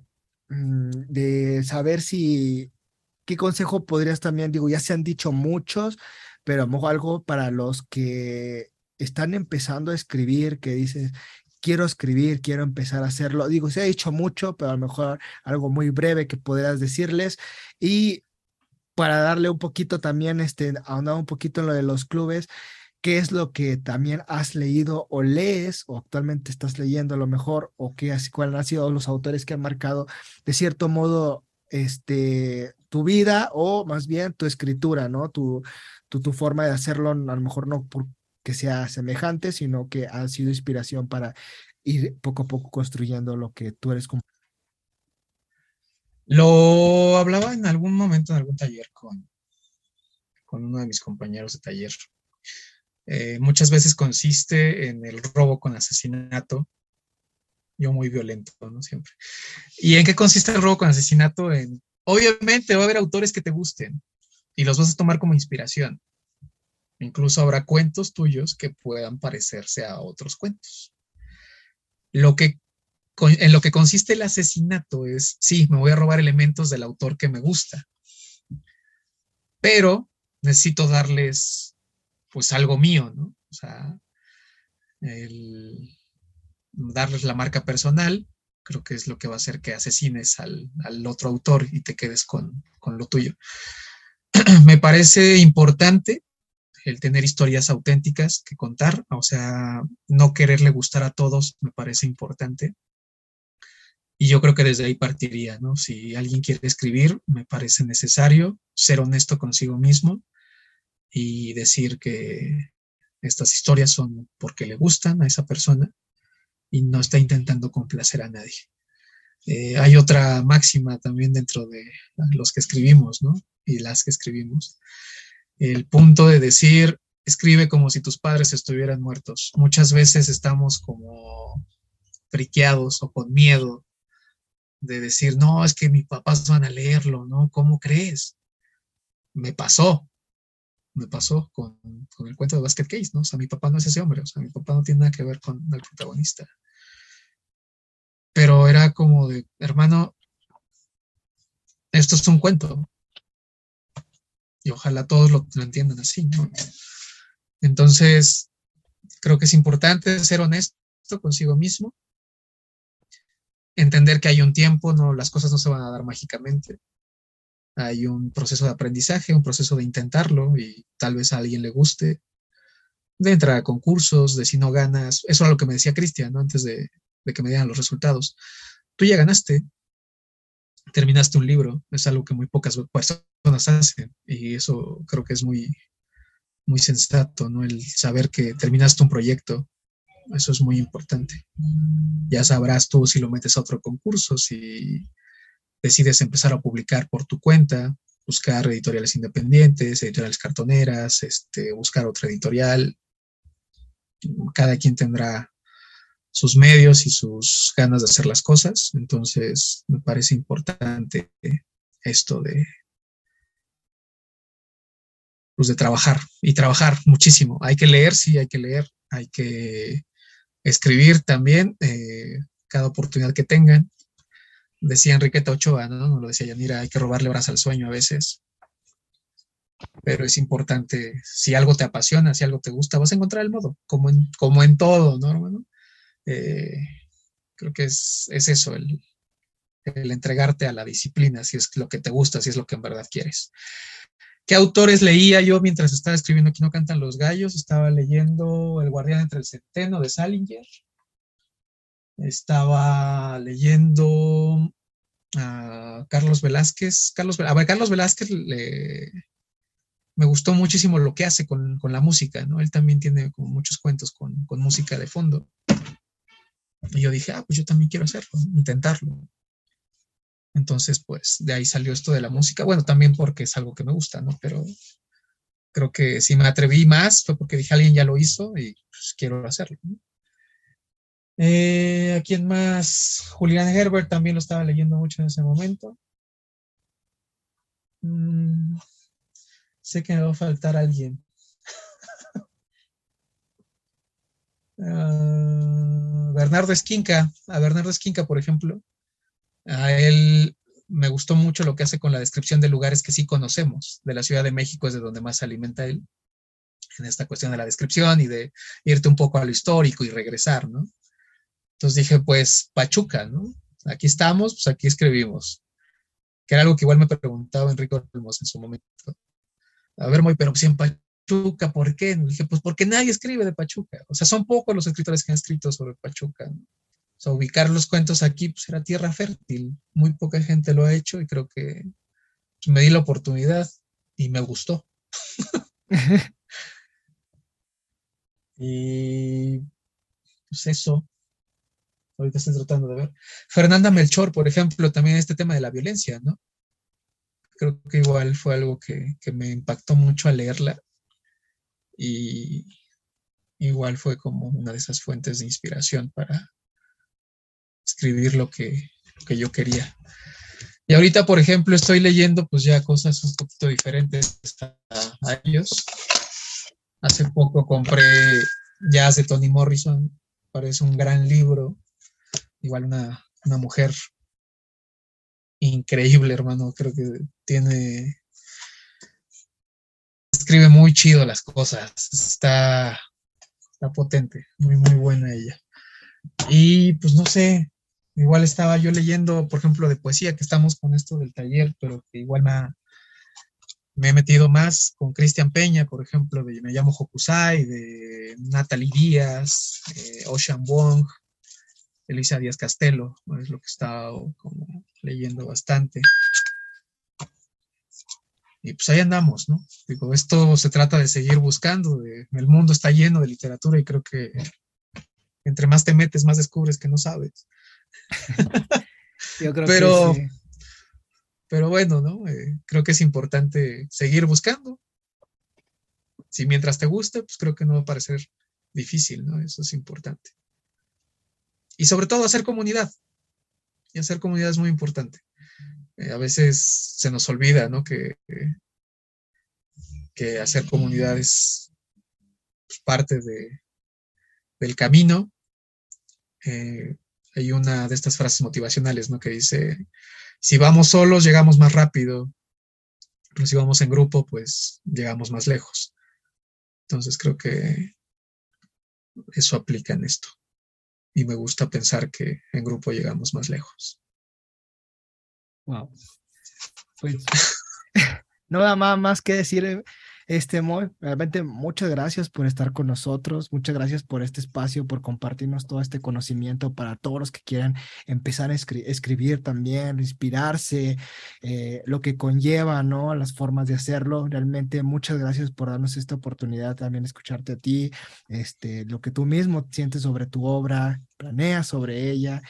mm, de saber si, qué consejo podrías también, digo, ya se han dicho muchos, pero a lo mejor algo para los que están empezando a escribir, que dices, quiero escribir, quiero empezar a hacerlo. Digo, se ha dicho mucho, pero a lo mejor algo muy breve que podrías decirles. Y para darle un poquito también, este, ahondar un poquito en lo de los clubes, qué es lo que también has leído o lees o actualmente estás leyendo a lo mejor o qué, cuáles han sido los autores que han marcado de cierto modo este, tu vida o más bien tu escritura, ¿no? Tu, tu, tu forma de hacerlo, a lo mejor no porque sea semejante, sino que ha sido inspiración para ir poco a poco construyendo lo que tú eres como lo hablaba en algún momento en algún taller con, con uno de mis compañeros de taller. Eh, muchas veces consiste en el robo con asesinato. Yo muy violento, ¿no? Siempre. ¿Y en qué consiste el robo con asesinato? En, obviamente va a haber autores que te gusten y los vas a tomar como inspiración. Incluso habrá cuentos tuyos que puedan parecerse a otros cuentos. Lo que, en lo que consiste el asesinato es, sí, me voy a robar elementos del autor que me gusta, pero necesito darles pues algo mío, ¿no? O sea, el darles la marca personal, creo que es lo que va a hacer que asesines al, otro autor y te quedes con, con lo tuyo. me parece importante el tener historias auténticas que contar, o sea, no quererle gustar a todos me parece importante. Y yo creo que desde ahí partiría, ¿no? Si alguien quiere escribir, me parece necesario ser honesto consigo mismo y decir que estas historias son porque le gustan a esa persona y no está intentando complacer a nadie. Eh, hay otra máxima también dentro de los que escribimos, ¿no? Y las que escribimos, el punto de decir, escribe como si tus padres estuvieran muertos. Muchas veces estamos como friqueados o con miedo de decir, no, es que mis papás van a leerlo, ¿no? ¿Cómo crees? Me pasó, me pasó con, el cuento de Basket Case, ¿no? O sea, mi papá no es ese hombre, o sea, mi papá no tiene nada que ver con el protagonista. Pero era como de, hermano, esto es un cuento, y ojalá todos lo, entiendan así, ¿no? Entonces, creo que es importante ser honesto consigo mismo, entender que hay un tiempo, no, las cosas no se van a dar mágicamente. Hay un proceso de aprendizaje, un proceso de intentarlo y tal vez a alguien le guste, de entrar a concursos, de si no ganas. Eso era lo que me decía Cristian, ¿no? Antes de, de que me dieran los resultados. Tú ya ganaste, terminaste un libro, es algo que muy pocas personas hacen y eso creo que es muy, muy sensato, ¿no? El saber que terminaste un proyecto, eso es muy importante. Ya sabrás tú si lo metes a otro concurso, si decides empezar a publicar por tu cuenta, buscar editoriales independientes, editoriales cartoneras, este, buscar otra editorial. Cada quien tendrá sus medios y sus ganas de hacer las cosas. Entonces, me parece importante esto de, pues de trabajar y trabajar muchísimo. Hay que leer, sí, hay que leer, hay que escribir también eh, cada oportunidad que tengan. Decía Enriqueta Ochoa, ¿no? no lo decía Yanira, hay que robarle horas al sueño a veces. Pero es importante, si algo te apasiona, si algo te gusta, vas a encontrar el modo, como en, como en todo, ¿no, hermano? Eh, creo que es, eso, el, entregarte a la disciplina, si es lo que te gusta, si es lo que en verdad quieres. ¿Qué autores leía yo mientras estaba escribiendo Aquí no cantan los gallos? Estaba leyendo El guardián entre el centeno de Salinger. Estaba leyendo a Carlos Velázquez. Carlos, a ver, Carlos Velázquez me gustó muchísimo lo que hace con, la música, ¿no? Él también tiene muchos cuentos con, con música de fondo. Y yo dije, ah, pues yo también quiero hacerlo, intentarlo. Entonces, pues de ahí salió esto de la música. Bueno, también porque es algo que me gusta, ¿no? Pero creo que si me atreví más fue porque dije, alguien ya lo hizo y pues quiero hacerlo. Eh, ¿A quién más? Julián Herbert también lo estaba leyendo mucho en ese momento. Mm, sé que me va a faltar alguien. Ah, Bernardo Esquinca, a Bernardo Esquinca, por ejemplo, a él me gustó mucho lo que hace con la descripción de lugares que sí conocemos. De la Ciudad de México es de donde más se alimenta él, en esta cuestión de la descripción y de irte un poco a lo histórico y regresar, ¿no? Entonces dije, pues Pachuca, ¿no? Aquí estamos, pues aquí escribimos. Que era algo que igual me preguntaba Enrique Olmos en su momento. A ver, muy, pero si en Pachuca ¿por qué? dije, pues porque nadie escribe de Pachuca. O sea, son pocos los escritores que han escrito sobre Pachuca. O sea, ubicar los cuentos aquí pues era tierra fértil. Muy poca gente lo ha hecho y creo que pues, me di la oportunidad y me gustó. y pues eso. Ahorita estoy tratando de ver. Fernanda Melchor, por ejemplo, también este tema de la violencia, ¿no? Creo que igual fue algo que, que me impactó mucho al leerla y igual fue como una de esas fuentes de inspiración para escribir lo que, que yo quería. Y ahorita, por ejemplo, estoy leyendo pues ya cosas un poquito diferentes a, ellos. Hace poco compré Jazz de Toni Morrison, parece un gran libro, igual una, una mujer increíble, hermano, creo que tiene escribe muy chido las cosas, está, está potente, muy, muy buena ella. Y pues no sé, igual estaba yo leyendo, por ejemplo, de poesía, que estamos con esto del taller, pero que igual me, he metido más con Cristian Peña, por ejemplo, de Me llamo Hokusai, de Natalie Díaz, eh, Ocean Wong, Elisa Díaz Castelo, es lo que he estado como leyendo bastante. Y pues ahí andamos, ¿no? Digo, esto se trata de seguir buscando, el mundo está lleno de literatura y creo que entre más te metes, más descubres que no sabes. Yo creo pero, que sí. pero bueno, ¿no? Eh, creo que es importante seguir buscando. Si mientras te guste, pues creo que no va a parecer difícil, ¿no? Eso es importante. Y sobre todo hacer comunidad. Y hacer comunidad es muy importante. Eh, a veces se nos olvida, ¿no? Que, que hacer comunidad es pues, parte de, del camino. Eh, hay una de estas frases motivacionales, ¿no? Que dice, si vamos solos, llegamos más rápido, pero si vamos en grupo, pues llegamos más lejos. Entonces creo que eso aplica en esto. Y me gusta pensar que en grupo llegamos más lejos. Wow. Pues no da más, más que decir, eh, este Moy, realmente muchas gracias por estar con nosotros, muchas gracias por este espacio, por compartirnos todo este conocimiento para todos los que quieran empezar a escribir también, inspirarse, eh, lo que conlleva, ¿no? Las formas de hacerlo. Realmente muchas gracias por darnos esta oportunidad también escucharte a ti, este, lo que tú mismo sientes sobre tu obra, planeas sobre ella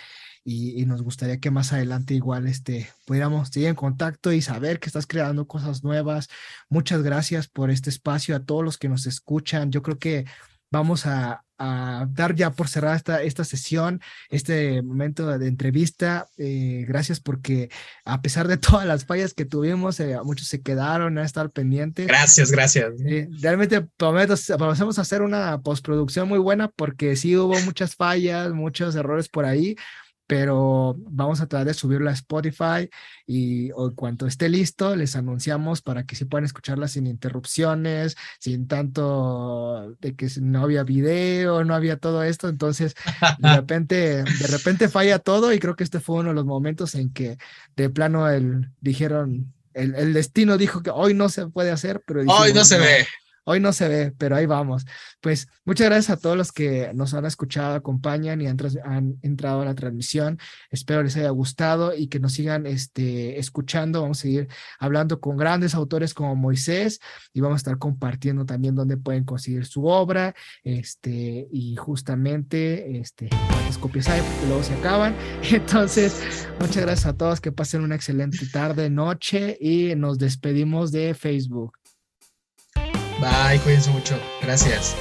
y, nos gustaría que más adelante igual este, pudiéramos seguir en contacto y saber que estás creando cosas nuevas. Muchas gracias por este espacio a todos los que nos escuchan. Yo creo que vamos a, dar ya por cerrada esta, esta sesión, este momento de entrevista. Eh, gracias porque a pesar de todas las fallas que tuvimos, eh, muchos se quedaron a estar pendientes. Gracias, gracias. Eh, realmente prometo, vamos a hacer una postproducción muy buena porque sí hubo muchas fallas, muchos errores por ahí, pero vamos a tratar de subirlo a Spotify y en cuanto esté listo, les anunciamos para que sí puedan escucharla sin interrupciones, sin tanto de que no había video, no había todo esto, entonces de repente, de repente falla todo y creo que este fue uno de los momentos en que de plano el, dijeron, el, el destino dijo que hoy no se puede hacer, pero... hoy no se ve. Hoy no se ve, pero ahí vamos. Pues muchas gracias a todos los que nos han escuchado, acompañan y han, entrado a la transmisión. Espero les haya gustado y que nos sigan este, escuchando. Vamos a seguir hablando con grandes autores como Moisés y vamos a estar compartiendo también dónde pueden conseguir su obra. Este, y justamente, este, cuántas copias hay, porque luego se acaban. Entonces, muchas gracias a todos. Que pasen una excelente tarde, noche y nos despedimos de Facebook. Bye, cuídense mucho. Gracias.